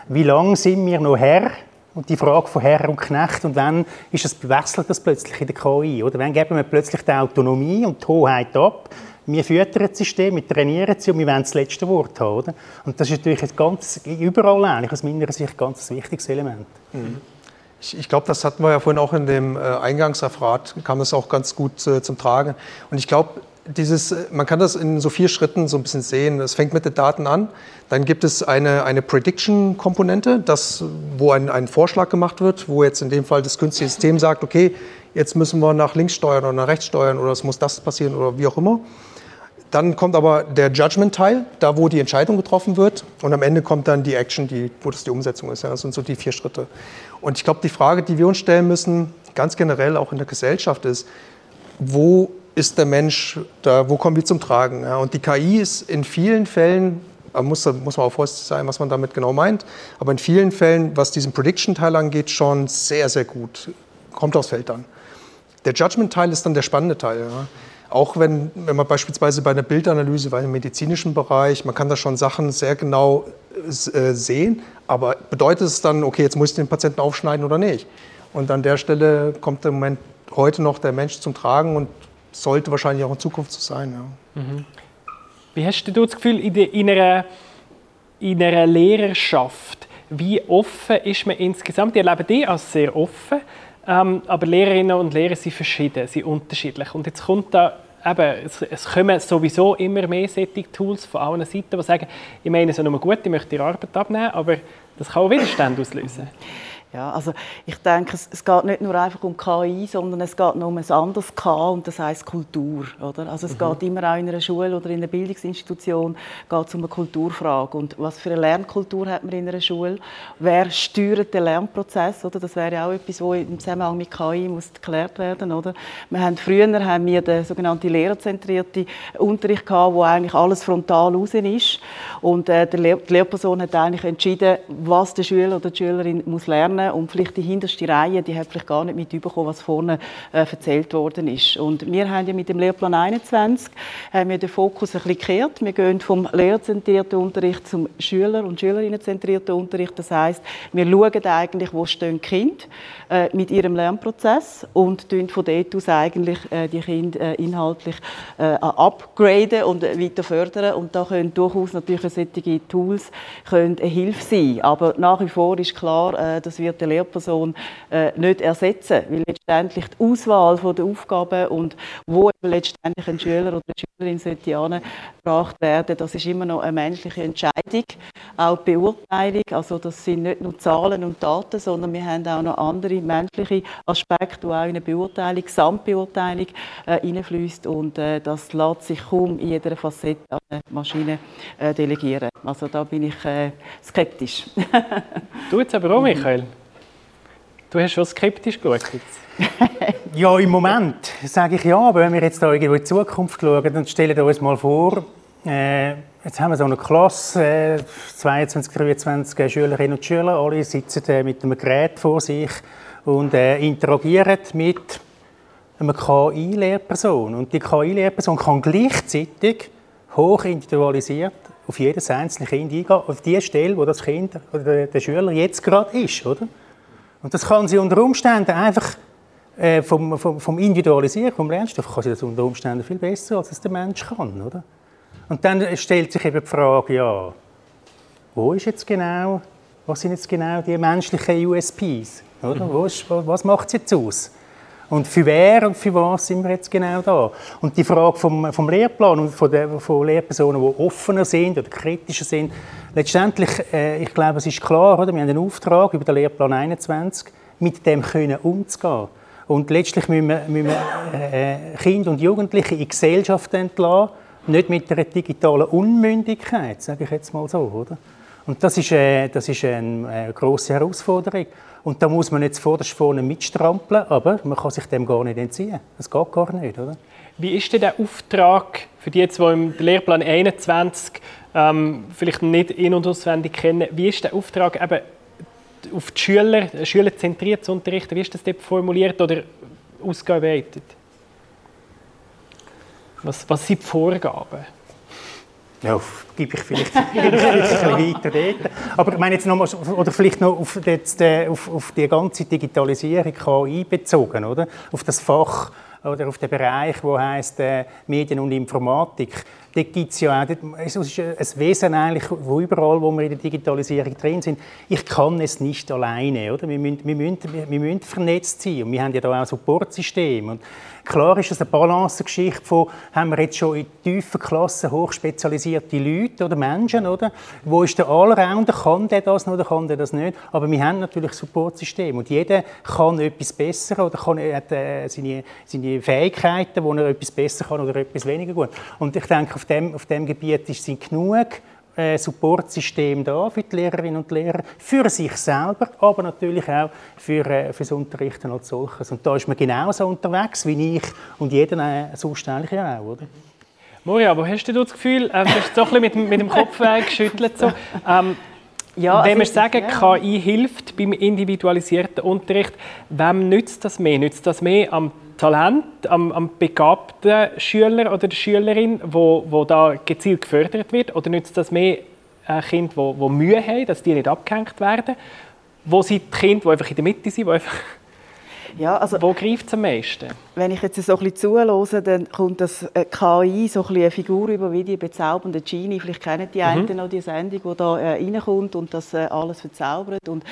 wie lange sind wir noch Herr? Und die Frage von Herr und Knecht und wann ist das, wechselt das plötzlich in der KI? Oder wann geben wir plötzlich die Autonomie und die Hoheit ab? Wir füttern das System, wir trainieren sie und wir wollen das letzte Wort haben. Oder? Und das ist natürlich ganz, überall eigentlich aus meiner Sicht ein ganz wichtiges Element. Mhm. Ich, ich glaube, das hatten wir ja vorhin auch in dem äh, Eingangsreferat, kam das auch ganz gut äh, zum Tragen. Und ich glaube, dieses, man kann das in so vier Schritten so ein bisschen sehen. Es fängt mit den Daten an, dann gibt es eine, eine Prediction-Komponente, wo ein, ein Vorschlag gemacht wird, wo jetzt in dem Fall das künstliche System sagt, okay, jetzt müssen wir nach links steuern oder nach rechts steuern oder es muss das passieren oder wie auch immer. Dann kommt aber der Judgment-Teil, da wo die Entscheidung getroffen wird. Und am Ende kommt dann die Action, die, wo das die Umsetzung ist. Ja, das sind so die vier Schritte. Und ich glaube, die Frage, die wir uns stellen müssen, ganz generell auch in der Gesellschaft, ist, wo ist der Mensch, da, wo kommen wir zum Tragen? Ja, und die KI ist in vielen Fällen, muss, muss man auch vorsichtig sein, was man damit genau meint, aber in vielen Fällen, was diesen Prediction-Teil angeht, schon sehr, sehr gut. Kommt aufs Feld an. Der Judgment-Teil ist dann der spannende Teil. Ja. Auch wenn, wenn man beispielsweise bei einer Bildanalyse, bei einem medizinischen Bereich, man kann da schon Sachen sehr genau äh, sehen, aber bedeutet es dann, okay, jetzt muss ich den Patienten aufschneiden oder nicht? Und an der Stelle kommt im Moment heute noch der Mensch zum Tragen und sollte wahrscheinlich auch in Zukunft so sein. Ja. Mhm. Wie hast du das Gefühl, in, der, in, einer, in einer Lehrerschaft, wie offen ist man insgesamt? Die erleben die als sehr offen. Ähm, aber Lehrerinnen und Lehrer sind verschieden, sind unterschiedlich. Und jetzt kommt da eben, es, es kommen sowieso immer mehr solche Tools von allen Seiten, die sagen, ich meine es ja nur gut, ich möchte die Arbeit abnehmen, aber das kann auch Widerstand auslösen. Ja, also ich denke, es, es, geht nicht nur einfach um KI, sondern es geht noch um ein anderes K und das heißt Kultur. Oder? Also es mhm. geht immer auch in einer Schule oder in einer Bildungsinstitution geht es um eine Kulturfrage. Und was für eine Lernkultur hat man in einer Schule? Wer steuert den Lernprozess? Oder? Das wäre auch etwas, was im Zusammenhang mit KI muss geklärt werden muss. Wir haben früher haben wir den sogenannten lehrerzentrierten Unterricht gehabt, wo eigentlich alles frontal raus ist. Und äh, die Lehrperson hat eigentlich entschieden, was der Schüler oder die Schülerin muss lernen und vielleicht die hinterste Reihe, die hat vielleicht gar nicht mitbekommen, was vorne äh, erzählt worden ist. Und wir haben ja mit dem Lehrplan 21 haben wir den Fokus ein bisschen gekehrt. Wir gehen vom lehrzentrierten Unterricht zum Schüler- und Schülerinnenzentrierten Unterricht. Das heißt, wir schauen eigentlich, wo stehen die Kinder äh, mit ihrem Lernprozess und tun von dort aus eigentlich äh, die Kinder äh, inhaltlich äh, upgraden und weiter fördern. Und da können durchaus natürlich solche Tools können eine Hilfe sein. Aber nach wie vor ist klar, äh, dass wir die Lehrperson äh, nicht ersetzen, weil letztendlich die Auswahl der Aufgaben und wo letztendlich ein Schüler oder eine Schülerin sollte angebracht werden, das ist immer noch eine menschliche Entscheidung, auch die Beurteilung, also das sind nicht nur Zahlen und Daten, sondern wir haben auch noch andere menschliche Aspekte, die auch in eine Beurteilung, Gesamtbeurteilung äh, und äh, das lässt sich kaum in jeder Facette an der Maschine äh, delegieren. Also da bin ich äh, skeptisch. du jetzt aber auch, Michael. Du hast schon skeptisch geschaut. ja, im Moment sage ich ja, aber wenn wir jetzt da irgendwo in die Zukunft schauen, dann stellen wir uns mal vor, äh, jetzt haben wir so eine Klasse, äh, 22, 23 Schülerinnen und Schüler, alle sitzen äh, mit einem Gerät vor sich und äh, interagieren mit einer KI-Lehrperson. Und die KI-Lehrperson kann gleichzeitig hoch individualisiert auf jedes einzelne Kind eingehen, auf die Stelle, wo das Kind oder der Schüler jetzt gerade ist, oder? Und das kann sie unter Umständen einfach äh, vom, vom, vom Individualisieren, vom Lernstoff, kann sie das unter Umständen viel besser, als es der Mensch kann, oder? Und dann stellt sich eben die Frage, ja, wo ist jetzt genau, was sind jetzt genau die menschlichen USPs, oder? Mhm. Ist, was macht es jetzt aus? Und für wer und für was sind wir jetzt genau da? Und die Frage vom, vom Lehrplan und von, der, von Lehrpersonen, die offener sind oder kritischer sind, letztendlich, äh, ich glaube, es ist klar, oder? wir haben einen Auftrag über den Lehrplan 21, mit dem können umzugehen. Und letztlich müssen wir, müssen wir äh, Kinder und Jugendliche in Gesellschaft entlassen, nicht mit einer digitalen Unmündigkeit, sage ich jetzt mal so. Oder? Und das ist, äh, das ist eine äh, grosse Herausforderung. Und da muss man jetzt vorderst vorne mitstrampeln, aber man kann sich dem gar nicht entziehen. Das geht gar nicht, oder? Wie ist denn der Auftrag für die jetzt, die im Lehrplan 21 ähm, vielleicht nicht in- und auswendig kennen, wie ist der Auftrag eben auf die Schüler, Schüler zentriert zu unterrichten? Wie ist das dort formuliert oder ausgearbeitet? Was, was sind die Vorgaben? Ja, gebe ich vielleicht ein bisschen weiter dort. Aber ich meine jetzt noch mal, oder vielleicht noch auf, jetzt, äh, auf, auf die ganze Digitalisierung KI bezogen, oder? Auf das Fach oder auf den Bereich, wo heißt äh, Medien und Informatik dort gibt es ja auch, es ist ein Wesen eigentlich, wo überall, wo wir in der Digitalisierung drin sind, ich kann es nicht alleine, oder? Wir müssen, wir müssen, wir müssen vernetzt sein und wir haben ja da auch Supportsysteme und klar ist es eine Balancegeschichte von, haben wir jetzt schon in tiefen Klassen hochspezialisierte Leute oder Menschen, oder? Wo ist der Allrounder, kann der das noch oder kann der das nicht? Aber wir haben natürlich Supportsysteme und jeder kann etwas besser oder kann, hat äh, seine, seine Fähigkeiten, wo er etwas besser kann oder etwas weniger gut. Und ich denke, auf dem, auf dem Gebiet sind genug äh, Supportsystem da für die Lehrerinnen und Lehrer, für sich selber, aber natürlich auch für, äh, für das Unterrichten als solches. Und da ist man genauso unterwegs wie ich und jeder äh, sonst eigentlich auch, oder? Moria, wo hast du das Gefühl, äh, du hast so ein bisschen mit, mit dem Kopf geschüttelt, so. Ähm, ja, wenn also wir sagen, ja. KI hilft beim individualisierten Unterricht, wem nützt das mehr? Nützt das mehr am Talent, am, am begabten Schüler oder der Schülerin, wo, wo da gezielt gefördert wird? Oder nützt das mehr äh, Kinder, die, die Mühe haben, dass die nicht abgehängt werden? Wo sind die Kinder, die einfach in der Mitte sind, die einfach... Ja, also, wo greift es am meisten? Wenn ich jetzt so ein bisschen zuhöre, dann kommt das äh, KI so ein bisschen eine Figur über wie die bezaubernde Genie. Vielleicht kennen die einen mhm. noch die Sendung, die da äh, reinkommt und das äh, alles verzaubert. Und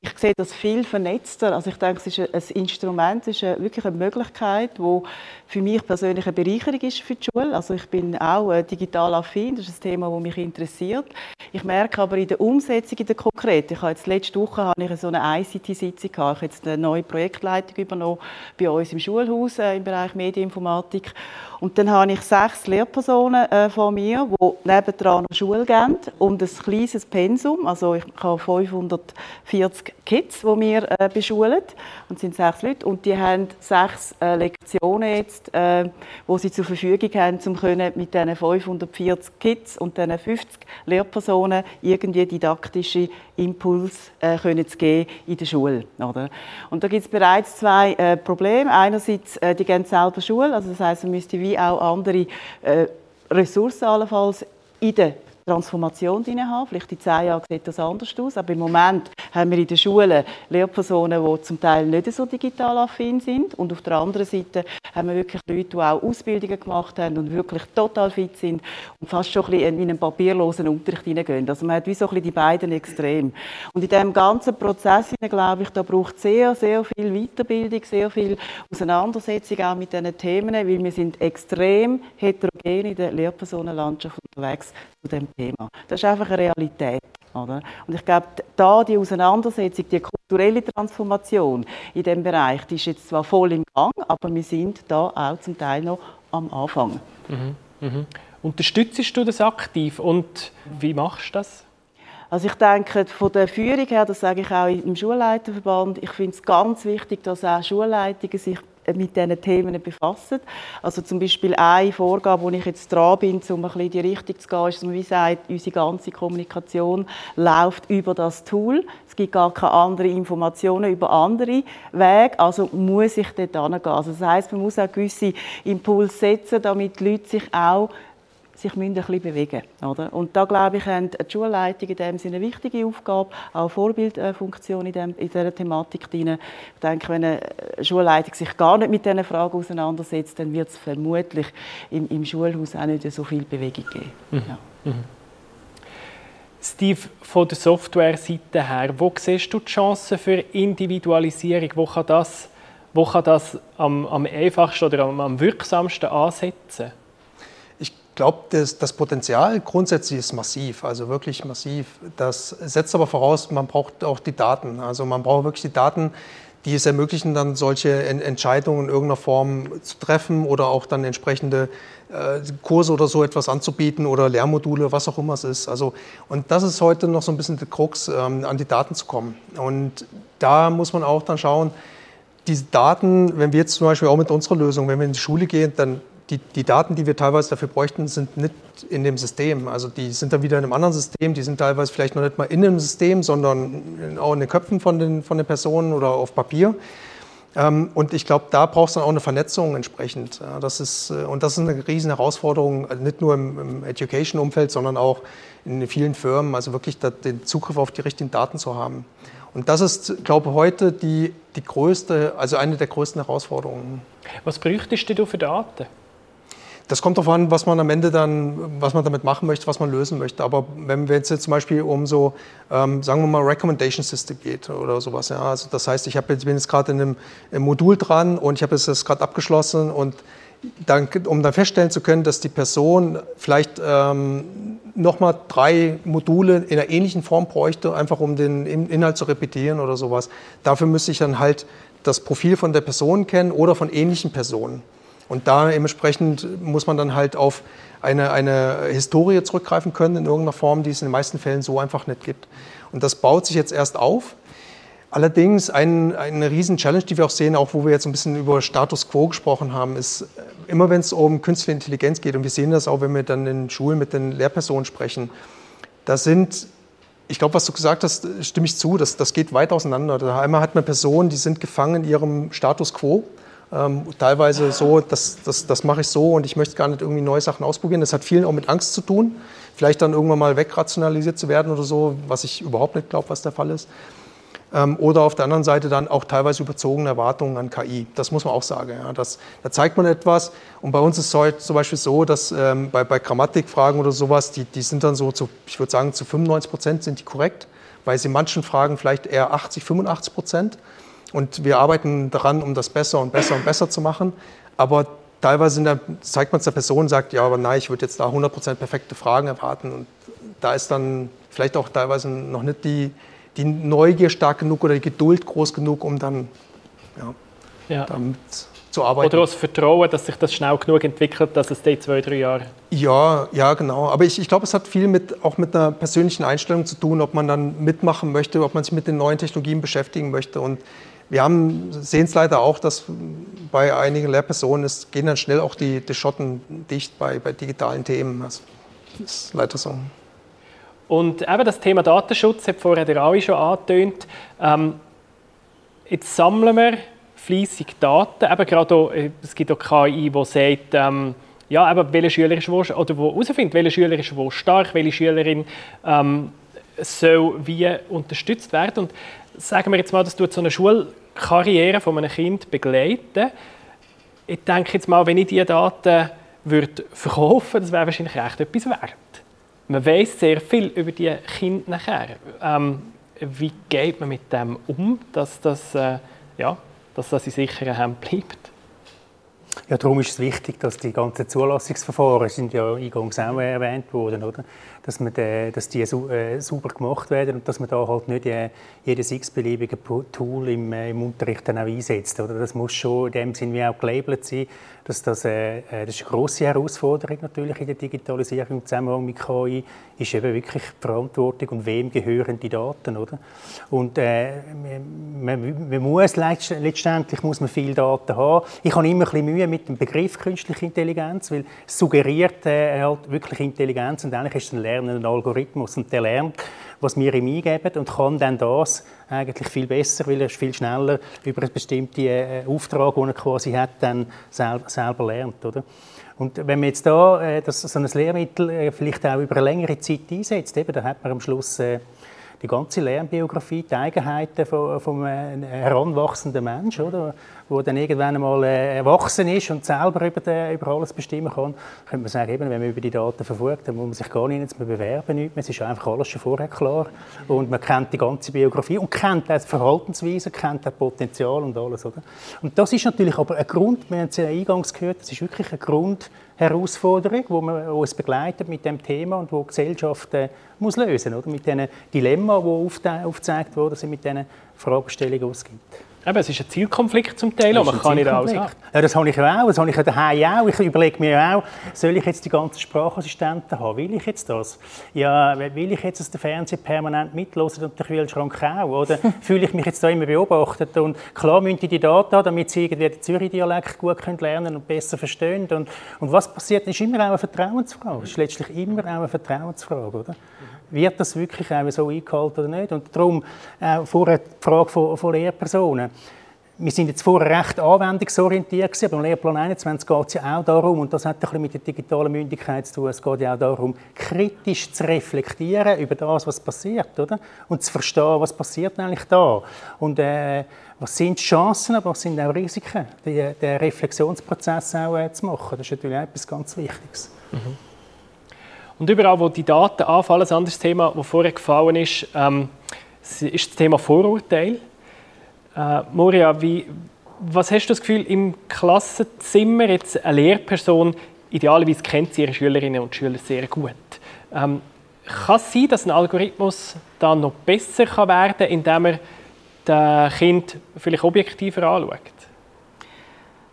ich sehe das viel vernetzter. Also ich denke, es ist ein, ein Instrument, es ist eine, wirklich eine Möglichkeit, die für mich persönlich eine Bereicherung ist für die Schule. Also ich bin auch äh, digital affin, das ist ein Thema, das mich interessiert. Ich merke aber in der Umsetzung, in der konkreten, ich habe jetzt letzte Woche habe ich so eine ICT-Sitzung gehabt, ich habe jetzt eine neue Projektleitung übernommen bei uns im Schulhaus äh, im Bereich Medieninformatik und dann habe ich sechs Lehrpersonen äh, vor mir, die nebendran noch Schule geben und ein kleines Pensum. Also ich habe 540 Kids, die wir äh, beschulen. Und sind sechs Leute. Und die haben sechs äh, Lektionen jetzt, äh, wo sie zur Verfügung haben, um können mit diesen 540 Kids und diesen 50 Lehrpersonen irgendwie didaktische Impulse äh, können zu geben in der Schule. Oder? Und da gibt es bereits zwei äh, Probleme. Einerseits, äh, die gehen selber Schule, also das heißt, man müsste wie auch andere äh, Ressourcen allenfalls in der Transformation drin haben. Vielleicht in zehn Jahren sieht das anders aus. Aber im Moment haben wir in den Schulen Lehrpersonen, die zum Teil nicht so digital affin sind. Und auf der anderen Seite haben wir wirklich Leute, die auch Ausbildungen gemacht haben und wirklich total fit sind und fast schon ein bisschen in einen papierlosen Unterricht hineingehen. Also man hat wie so ein bisschen die beiden Extreme. Und in diesem ganzen Prozess, glaube ich, da braucht es sehr, sehr viel Weiterbildung, sehr viel Auseinandersetzung auch mit diesen Themen, weil wir sind extrem heterogen in der Lehrpersonenlandschaft unterwegs zu dem Thema. Das ist einfach eine Realität. Oder? Und ich glaube, da die Auseinandersetzung, die kulturelle Transformation in diesem Bereich, die ist jetzt zwar voll im Gang, aber wir sind da auch zum Teil noch am Anfang. Mhm. Mhm. Unterstützt du das aktiv und wie machst du das? Also ich denke, von der Führung her, das sage ich auch im Schulleiterverband, ich finde es ganz wichtig, dass auch Schulleitungen sich mit diesen Themen befassen. Also zum Beispiel eine Vorgabe, wo ich jetzt dran bin, um ein bisschen in die Richtung zu gehen, ist, dass man wie sagt, unsere ganze Kommunikation läuft über das Tool. Es gibt gar keine anderen Informationen über andere Wege, also muss ich dort hingehen. Also das heisst, man muss auch gewisse Impulse setzen, damit die Leute sich auch sich ein bisschen bewegen oder? Und da, glaube ich, haben die Schulleitungen in dem Sinne eine wichtige Aufgabe, auch eine Vorbildfunktion in, dem, in dieser Thematik drin. Ich denke, wenn eine Schulleitung sich gar nicht mit diesen Fragen auseinandersetzt, dann wird es vermutlich im, im, Schulhaus auch nicht so viel Bewegung geben. Mhm. Ja. Mhm. Steve, von der Software-Seite her, wo siehst du die Chancen für Individualisierung? Wo kann das, wo kann das am, am einfachsten oder am, am wirksamsten ansetzen? Glaube, das, das, Potenzial grundsätzlich ist massiv, also wirklich massiv. Das setzt aber voraus, man braucht auch die Daten. Also man braucht wirklich die Daten, die es ermöglichen, dann solche Entscheidungen in irgendeiner Form zu treffen oder auch dann entsprechende äh, Kurse oder so etwas anzubieten oder Lehrmodule, was auch immer es ist. Also, und das ist heute noch so ein bisschen der Krux, ähm, an die Daten zu kommen. Und da muss man auch dann schauen, diese Daten, wenn wir jetzt zum Beispiel auch mit unserer Lösung, wenn wir in die Schule gehen, dann die, die, Daten, die wir teilweise dafür bräuchten, sind nicht in dem System. Also die sind dann wieder in einem anderen System, die sind teilweise vielleicht noch nicht mal in einem System, sondern auch in den Köpfen von den, von den Personen oder auf Papier. Ähm, und ich glaube, da braucht es dann auch eine Vernetzung entsprechend. Das ist, äh, und das ist eine riesen Herausforderung, also nicht nur im, im Education-Umfeld, sondern auch in vielen Firmen, also wirklich den Zugriff auf die richtigen Daten zu haben. Und das ist, glaube ich, heute die, die größte, also eine der größten Herausforderungen. Was bräuchtest du für Daten? Das kommt darauf an, was man am Ende dann, was man damit machen möchte, was man lösen möchte. Aber wenn wir jetzt zum Beispiel um so, ähm, sagen wir mal, Recommendation System geht oder sowas, ja, also das heißt, ich jetzt, bin jetzt gerade in einem, einem, Modul dran und ich habe es gerade abgeschlossen und dann, um dann feststellen zu können, dass die Person vielleicht ähm, nochmal drei Module in einer ähnlichen Form bräuchte, einfach um den Inhalt zu repetieren oder sowas. Dafür müsste ich dann halt das Profil von der Person kennen oder von ähnlichen Personen. Und da dementsprechend muss man dann halt auf eine, eine Historie zurückgreifen können in irgendeiner Form, die es in den meisten Fällen so einfach nicht gibt. Und das baut sich jetzt erst auf. Allerdings ein, eine riesen Challenge, die wir auch sehen, auch wo wir jetzt ein bisschen über Status Quo gesprochen haben, ist immer, wenn es um künstliche Intelligenz geht, und wir sehen das auch, wenn wir dann in Schulen mit den Lehrpersonen sprechen, da sind ich glaube, was du gesagt hast, stimme ich zu, das, das geht weit auseinander. Einmal hat man Personen, die sind gefangen in ihrem Status quo ähm, teilweise so, das, das, das mache ich so und ich möchte gar nicht irgendwie neue Sachen ausprobieren. Das hat viel auch mit Angst zu tun, vielleicht dann irgendwann mal wegrationalisiert zu werden oder so, was ich überhaupt nicht glaube, was der Fall ist. Ähm, oder auf der anderen Seite dann auch teilweise überzogene Erwartungen an KI. Das muss man auch sagen. Ja. Das, da zeigt man etwas. Und bei uns ist es heute zum Beispiel so, dass ähm, bei, bei Grammatikfragen oder sowas, die, die sind dann so, zu, ich würde sagen, zu 95 Prozent sind die korrekt, weil sie manchen Fragen vielleicht eher 80, 85 Prozent. Und wir arbeiten daran, um das besser und besser und besser zu machen. Aber teilweise der, zeigt man es der Person und sagt, ja, aber nein, ich würde jetzt da 100 Prozent perfekte Fragen erwarten. Und da ist dann vielleicht auch teilweise noch nicht die, die Neugier stark genug oder die Geduld groß genug, um dann ja, ja. damit zu arbeiten. Oder das Vertrauen, dass sich das schnell genug entwickelt, dass es die zwei, drei Jahre... Ja, ja, genau. Aber ich, ich glaube, es hat viel mit, auch mit einer persönlichen Einstellung zu tun, ob man dann mitmachen möchte, ob man sich mit den neuen Technologien beschäftigen möchte. Und wir haben, sehen es leider auch, dass bei einigen Lehrpersonen es gehen dann schnell auch die, die Schotten dicht bei, bei digitalen Themen. Das ist leider so. Und eben das Thema Datenschutz hat vorher der Ali schon angetönt. Ähm, jetzt sammeln wir fleissig Daten. Eben gerade auch, äh, es gibt auch KI, die sagt, ähm, ja, eben, welcher Schüler ist wo, oder wo herausfindet, welcher Schüler ist wo stark, welche Schülerin ähm, soll wie unterstützt werden. Und sagen wir jetzt mal, das tut so eine Schulkarriere von einem Kind begleiten. Ich denke jetzt mal, wenn ich diese Daten würde verkaufen das wäre wahrscheinlich echt etwas wert. Man weiß sehr viel über die Kinder nachher. Ähm, wie geht man mit dem um, dass das, äh, ja, dass das in sicheren Händen bleibt? Ja, darum ist es wichtig, dass die ganzen Zulassungsverfahren sind ja eingangs auch erwähnt worden, oder? Dass, man de, dass die äh, sauber gemacht werden und dass man da halt nicht äh, jedes x-beliebige Tool im, äh, im Unterricht dann auch einsetzt. Oder? Das muss schon in dem Sinne auch gelabelt sein, dass das, äh, äh, das ist eine grosse Herausforderung natürlich in der Digitalisierung im Zusammenhang mit KI, ist eben wirklich die Verantwortung und wem gehören die Daten, oder? Und äh, man, man, muss letztendlich muss man viel Daten haben. Ich habe immer ein bisschen Mühe mit dem Begriff künstliche Intelligenz, weil es suggeriert äh, halt wirklich Intelligenz und eigentlich ist es ein lernenden Algorithmus und der lernt, was wir ihm eingeben und kann dann das eigentlich viel besser, weil er viel schneller über einen bestimmten äh, Auftrag, den er quasi hat, dann selber, selber lernt. Oder? Und wenn man jetzt da äh, das, so ein Lehrmittel äh, vielleicht auch über eine längere Zeit einsetzt, eben, dann hat man am Schluss äh, die ganze Lernbiografie, die Eigenheiten von, von einem heranwachsenden Menschen, oder? wo dann irgendwann einmal äh, erwachsen ist und selber über, den, über alles bestimmen kann, könnte man sagen, eben, wenn man über die Daten verfügt, dann muss man sich gar nicht mehr bewerben. Nicht Es ist einfach alles schon vorher klar. Und man kennt die ganze Biografie und kennt auch die Verhaltensweise, kennt auch Potenzial und alles. Oder? Und das ist natürlich aber ein Grund, wir haben es ja eingangs gehört, das ist wirklich eine Grundherausforderung, die man uns begleitet mit dem Thema und wo die Gesellschaft äh, muss lösen muss. Mit diesen Dilemma, die aufgezeigt wurden, sind mit diesen Fragestellungen ausgibt. Eben, es ist ein Zielkonflikt zum Teil, man kann nicht alles haben. Ja, das habe ich auch, das habe ich daheim auch. Ich überlege mir auch, soll ich jetzt die ganzen Sprachassistenten haben? Will ich jetzt das? Ja, will ich jetzt, dass der Fernseher permanent mitlosen und der Kühlschrank auch? Oder fühle ich mich jetzt da immer beobachtet? Und klar müssen die die Daten haben, damit sie irgendwie den Zürich-Dialekt gut lernen und besser verstehen. Und, und was passiert, ist immer auch eine Vertrauensfrage. Es ist letztlich immer auch eine Vertrauensfrage, oder? Wird das wirklich auch so eingehalten oder nicht? Und darum äh, vorher die Frage von, von Lehrpersonen. Wir sind jetzt vorher recht anwendungsorientiert aber im Lehrplan 21 geht es ja auch darum, und das hat ein bisschen mit der digitalen Mündigkeit zu tun, es geht ja auch darum, kritisch zu reflektieren über das, was passiert, oder? Und zu verstehen, was passiert eigentlich da. Und äh, was sind Chancen, aber was sind auch Risiken, den, den Reflexionsprozess auch äh, zu machen. Das ist natürlich etwas ganz Wichtiges. Mhm. Und überall, wo die Daten anfallen, ein anderes Thema, das vorher gefallen ist, ähm, ist das Thema Vorurteil. Äh, Moria, wie, was hast du das Gefühl, im Klassenzimmer jetzt eine Lehrperson, idealerweise kennt sie ihre Schülerinnen und Schüler sehr gut. Ähm, kann es sein, dass ein Algorithmus da noch besser kann werden kann, indem er das Kind vielleicht objektiver anschaut?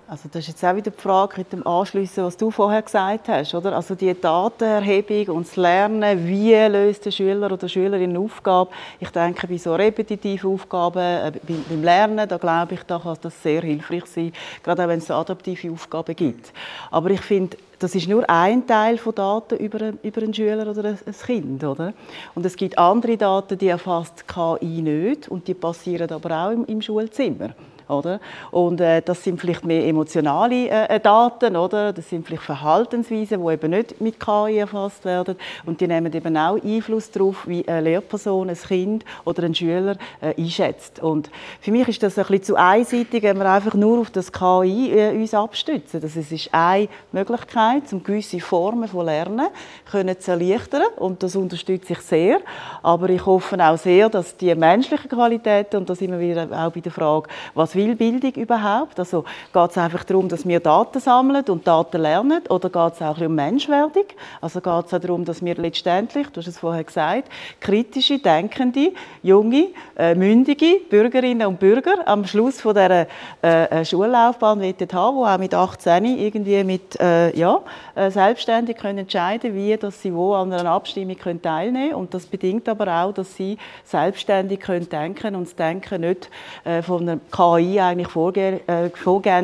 Also das ist jetzt auch wieder die Frage mit dem Anschliessen, was du vorher gesagt hast, oder? Also die Datenerhebung und das Lernen, wie löst der Schüler oder Schülerin eine Aufgabe. Ich denke, bei so repetitiven Aufgaben, äh, beim Lernen, da glaube ich, da kann das sehr hilfreich sein, gerade auch wenn es adaptive Aufgaben gibt. Aber ich finde, das ist nur ein Teil von Daten über, über einen Schüler oder ein Kind, oder? Und es gibt andere Daten, die erfasst KI nicht und die passieren aber auch im, im Schulzimmer. Oder? Und äh, das sind vielleicht mehr emotionale äh, Daten, oder? Das sind vielleicht Verhaltensweisen, die eben nicht mit KI erfasst werden und die nehmen eben auch Einfluss darauf, wie eine Lehrperson, ein Kind oder ein Schüler äh, einschätzt. Und für mich ist das ein bisschen zu einseitig, wenn wir einfach nur auf das KI äh, uns abstützen. Das ist eine Möglichkeit, um gewisse Formen von Lernen können zu erleichtern und das unterstütze ich sehr. Aber ich hoffe auch sehr, dass die menschlichen Qualitäten und das immer wieder auch bei der Frage, was will Bildung überhaupt? Also geht es einfach darum, dass wir Daten sammeln und Daten lernen oder geht es auch um Menschwerdung? Also geht es auch darum, dass wir letztendlich, du hast es vorher gesagt, kritische, denkende, junge, äh, mündige Bürgerinnen und Bürger am Schluss von dieser äh, äh Schullaufbahn haben, die auch mit 18 irgendwie mit, äh, ja, äh, selbstständig können entscheiden wie dass sie wo an einer Abstimmung können teilnehmen können. Und das bedingt aber auch, dass sie selbstständig können denken und das Denken nicht äh, von einer KI eigentlich vorge äh.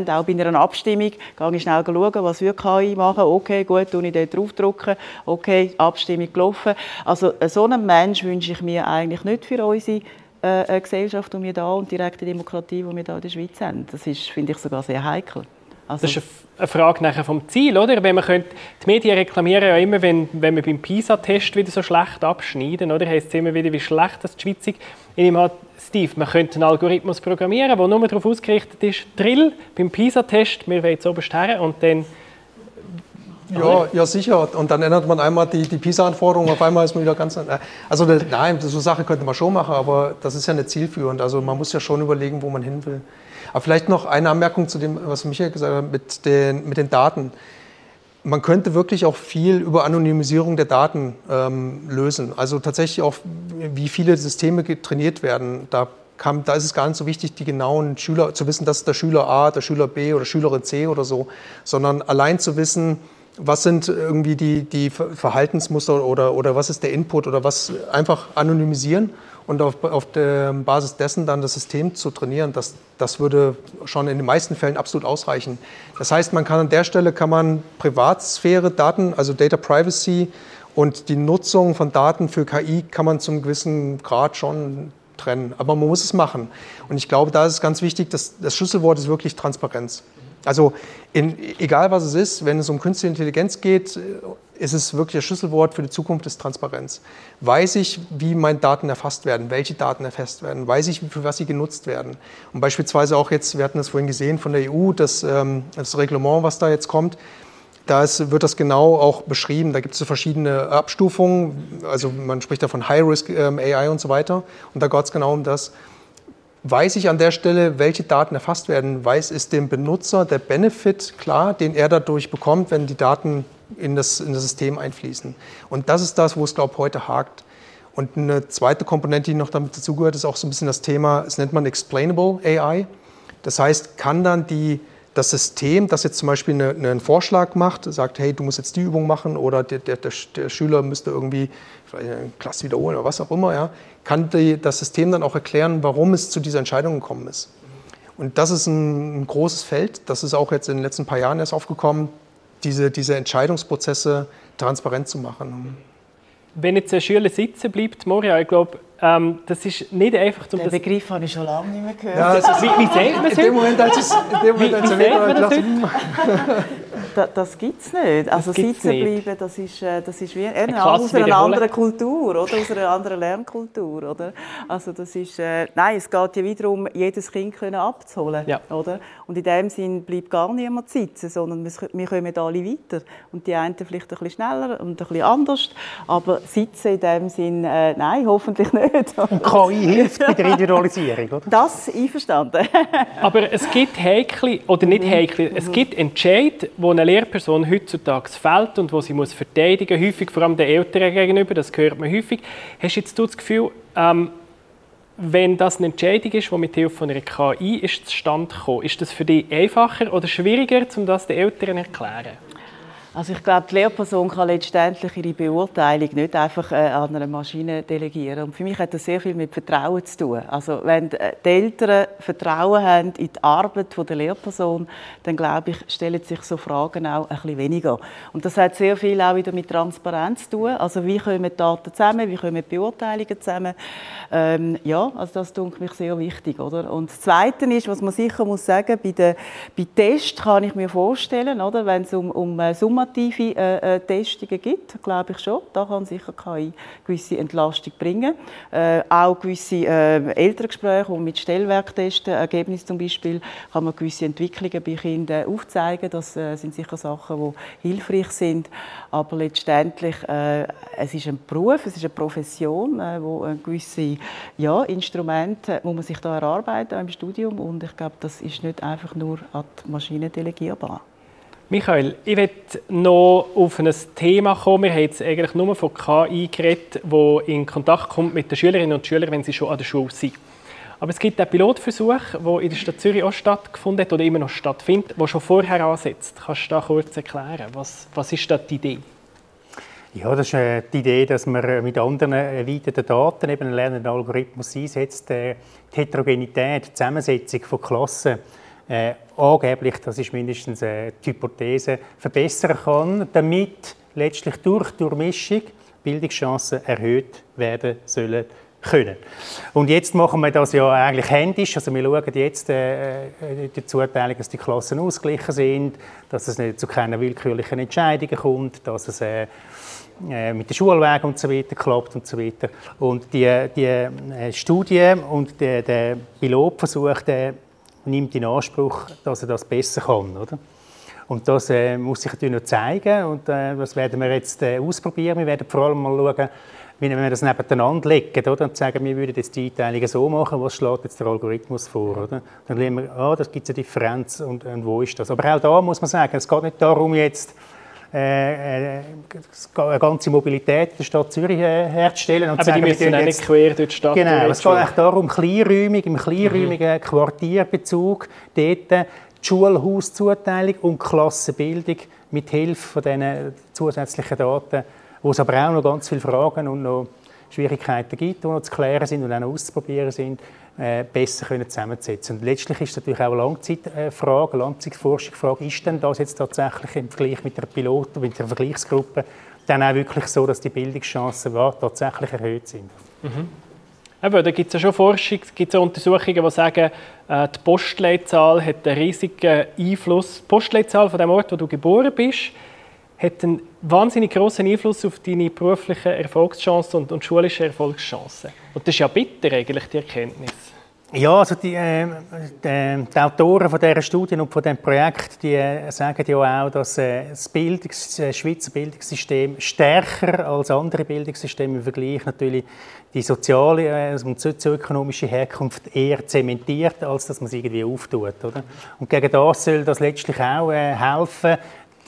Auch bei einer Abstimmung gehe ich schnell schauen, was wir KI machen. Okay, gut, tue ich dort draufdrücken. Okay, Abstimmung gelaufen. Also so einen Mensch wünsche ich mir eigentlich nicht für unsere äh, Gesellschaft, die wir da und direkte Demokratie, die wir da in der Schweiz haben. Das ist, finde ich, sogar sehr heikel. Also das ist eine Frage nachher vom Ziel, oder? Wenn man könnte, die Medien reklamieren ja immer, wenn, wenn wir beim PISA-Test wieder so schlecht abschneiden, oder? Heißt es immer wieder, wie schlecht das die Schweiz ist. Ich nehme an, Steve, man könnte einen Algorithmus programmieren, der nur darauf ausgerichtet ist, Drill beim PISA-Test, wir wollen jetzt oberst her und dann ja, ja, sicher. Und dann ändert man einmal die, die PISA-Anforderungen, auf einmal ist man wieder ganz. Also, nein, so Sache könnte man schon machen, aber das ist ja nicht zielführend. Also, man muss ja schon überlegen, wo man hin will. Aber vielleicht noch eine Anmerkung zu dem, was Michael gesagt hat, mit den, mit den Daten. Man könnte wirklich auch viel über Anonymisierung der Daten ähm, lösen. Also tatsächlich auch, wie viele Systeme trainiert werden. Da, kam, da ist es gar nicht so wichtig, die genauen Schüler zu wissen, das ist der Schüler A, der Schüler B oder Schülerin C oder so, sondern allein zu wissen, was sind irgendwie die, die Verhaltensmuster oder, oder was ist der Input oder was einfach anonymisieren und auf, auf der Basis dessen dann das System zu trainieren, das, das würde schon in den meisten Fällen absolut ausreichen. Das heißt, man kann an der Stelle kann man Privatsphäre, Daten, also Data Privacy und die Nutzung von Daten für KI kann man zum gewissen Grad schon trennen. Aber man muss es machen. Und ich glaube, da ist es ganz wichtig, dass das Schlüsselwort ist wirklich Transparenz. Also in, egal was es ist, wenn es um künstliche Intelligenz geht, ist es wirklich das Schlüsselwort für die Zukunft ist Transparenz. Weiß ich, wie meine Daten erfasst werden, welche Daten erfasst werden, weiß ich, für was sie genutzt werden. Und beispielsweise auch jetzt, wir hatten das vorhin gesehen von der EU, das, ähm, das Reglement, was da jetzt kommt, da ist, wird das genau auch beschrieben. Da gibt es so verschiedene Abstufungen. Also man spricht da von High-Risk ähm, AI und so weiter. Und da geht es genau um das weiß ich an der Stelle, welche Daten erfasst werden, weiß ist dem Benutzer der Benefit klar, den er dadurch bekommt, wenn die Daten in das, in das System einfließen. Und das ist das, wo es, glaube ich, heute hakt. Und eine zweite Komponente, die noch damit dazugehört, ist auch so ein bisschen das Thema, es nennt man Explainable AI. Das heißt, kann dann die, das System, das jetzt zum Beispiel eine, einen Vorschlag macht, sagt, hey, du musst jetzt die Übung machen oder der, der, der Schüler müsste irgendwie eine Klasse wiederholen oder was auch immer, ja, kann die, das System dann auch erklären, warum es zu dieser Entscheidung gekommen ist. Und das ist ein, ein großes Feld, das ist auch jetzt in den letzten paar Jahren erst aufgekommen, diese, diese Entscheidungsprozesse transparent zu machen. Wenn jetzt ein Schüler sitzen bleibt, Moria, ich glaube, ähm, das ist nicht einfach zum... Den Begriff habe ich schon lange nicht mehr gehört. Ja, also, wie, wie sagt man es? In dem Moment, als es... In dem Moment, als wie, wie sagt man das das, das gibt es nicht. Also sitzen bleiben, das ist, äh, das ist wie eine aus einer anderen Kultur, oder? aus einer anderen Lernkultur. Oder? Also das ist, äh, nein, es geht ja wiederum, jedes Kind können abzuholen. Ja. Oder? Und in dem Sinn bleibt gar niemand sitzen, sondern wir kommen alle weiter. Und die einen vielleicht ein bisschen schneller und ein bisschen anders. Aber sitzen in dem Sinn, äh, nein, hoffentlich nicht. Und KI hilft bei der Individualisierung, oder? Das einverstanden. Aber es gibt heikle, oder nicht heikle, es gibt Entscheid, wo eine Lehrperson heutzutage fällt und wo sie muss verteidigen muss, häufig vor allem den Eltern gegenüber, das hört man häufig. Hast du jetzt das Gefühl, ähm, wenn das eine Entscheidung ist, die mit Hilfe einer KI ist zustande gekommen, ist das für dich einfacher oder schwieriger, um das den Eltern zu erklären? Also ich glaube, die Lehrperson kann letztendlich ihre Beurteilung nicht einfach äh, an eine Maschine delegieren. Und für mich hat das sehr viel mit Vertrauen zu tun. Also wenn die Eltern Vertrauen haben in die Arbeit der Lehrperson, dann glaube ich, stellen sich so Fragen auch ein bisschen weniger. Und das hat sehr viel auch wieder mit Transparenz zu tun. Also wie kommen die Daten zusammen, wie kommen die Beurteilungen zusammen. Ähm, ja, also das tut mich sehr wichtig. Oder? Und das Zweite ist, was man sicher muss sagen, bei, den, bei Tests kann ich mir vorstellen, oder, wenn es um, um äh, Normative äh, äh, Testungen gibt, glaube ich schon. Da kann sicher KI gewisse Entlastung bringen. Äh, auch gewisse äh, Elterngespräche, und mit Stellwerktesten, Ergebnissen zum Beispiel, kann man gewisse Entwicklungen bei Kindern aufzeigen. Das äh, sind sicher Sachen, die hilfreich sind. Aber letztendlich, äh, es ist ein Beruf, es ist eine Profession, äh, wo gewisse ja, Instrumente, wo man sich da erarbeiten im Studium und ich glaube, das ist nicht einfach nur an die Maschine delegierbar. Michael, ich möchte noch auf ein Thema kommen. Wir haben jetzt eigentlich nur von KI geredet, wo in Kontakt kommt mit den Schülerinnen und Schülern, wenn sie schon an der Schule sind. Aber es gibt einen Pilotversuch, der in der Stadt Zürich auch stattgefunden hat oder immer noch stattfindet, der schon vorher ansetzt. Kannst du da kurz erklären? Was, was ist da die Idee? Ja, das ist äh, die Idee, dass man äh, mit anderen erweiterten Daten eben einen lernenden Algorithmus einsetzt, äh, die Heterogenität, die Zusammensetzung von Klassen äh, angeblich, das ist mindestens äh, die Hypothese, verbessern kann, damit letztlich durch Durchmischung Bildungschancen erhöht werden sollen können. Und jetzt machen wir das ja eigentlich händisch. Also wir schauen jetzt äh, äh die Zuteilung, dass die Klassen ausgeglichen sind, dass es nicht zu keinen willkürlichen Entscheidungen kommt, dass es äh, äh mit den Schulwegen und so weiter klappt und so weiter. Und die, die äh, Studie und der, der Pilotversuch, der nimmt in Anspruch, dass er das besser kann. Oder? Und das äh, muss sich natürlich noch zeigen und äh, das werden wir jetzt äh, ausprobieren. Wir werden vor allem mal schauen, wie wir das nebeneinander legen oder? und sagen, wir würden jetzt die Einteilungen so machen, was schlägt jetzt der Algorithmus vor. Oder? Dann sehen wir, ah, da gibt es eine Differenz und, und, wo ist das. Aber auch da muss man sagen, es geht nicht darum, jetzt äh, äh eine ganze Mobilität in der Stadt Zürich äh, herzustellen. Und Aber sagen, die müssen auch nicht quer durch die Stadt Genau, es geht eigentlich darum, kleinräumig, im kleinräumigen mhm. Quartierbezug dort die Schulhauszuteilung und Klassenbildung mit Hilfe von diesen zusätzlichen Daten, wo es aber auch noch ganz viele Fragen und noch Schwierigkeiten gibt, die noch zu klären sind und auch noch auszuprobieren sind, besser können zusammenzusetzen. Und letztlich ist es natürlich auch eine Langzeitfrage, Langzeitforschungsfrage, ist denn das jetzt tatsächlich im Vergleich mit der Piloten, mit der Vergleichsgruppe, dann auch wirklich so, dass die Bildungschancen tatsächlich erhöht sind? Mhm. Eben, da gibt es ja schon Forschung, gibt es Untersuchungen, die sagen, äh, die Postleitzahl hat einen riesigen Einfluss. Die Postleitzahl von dem Ort, wo du geboren bist, hat einen wahnsinnig großen Einfluss auf deine beruflichen Erfolgschancen und, und schulische Erfolgschancen. Und das ist ja bitter eigentlich, die Erkenntnis. Ja, also die, äh, die, die, Autoren von dieser Studie und von diesem Projekt die, äh, sagen ja auch, dass äh, das, Bildungs-, das Schweizer Bildungssystem stärker als andere Bildungssysteme im Vergleich natürlich die soziale äh, und sozioökonomische Herkunft eher zementiert, als dass man sie irgendwie auftut. Oder? Und gegen das soll das letztlich auch äh, helfen,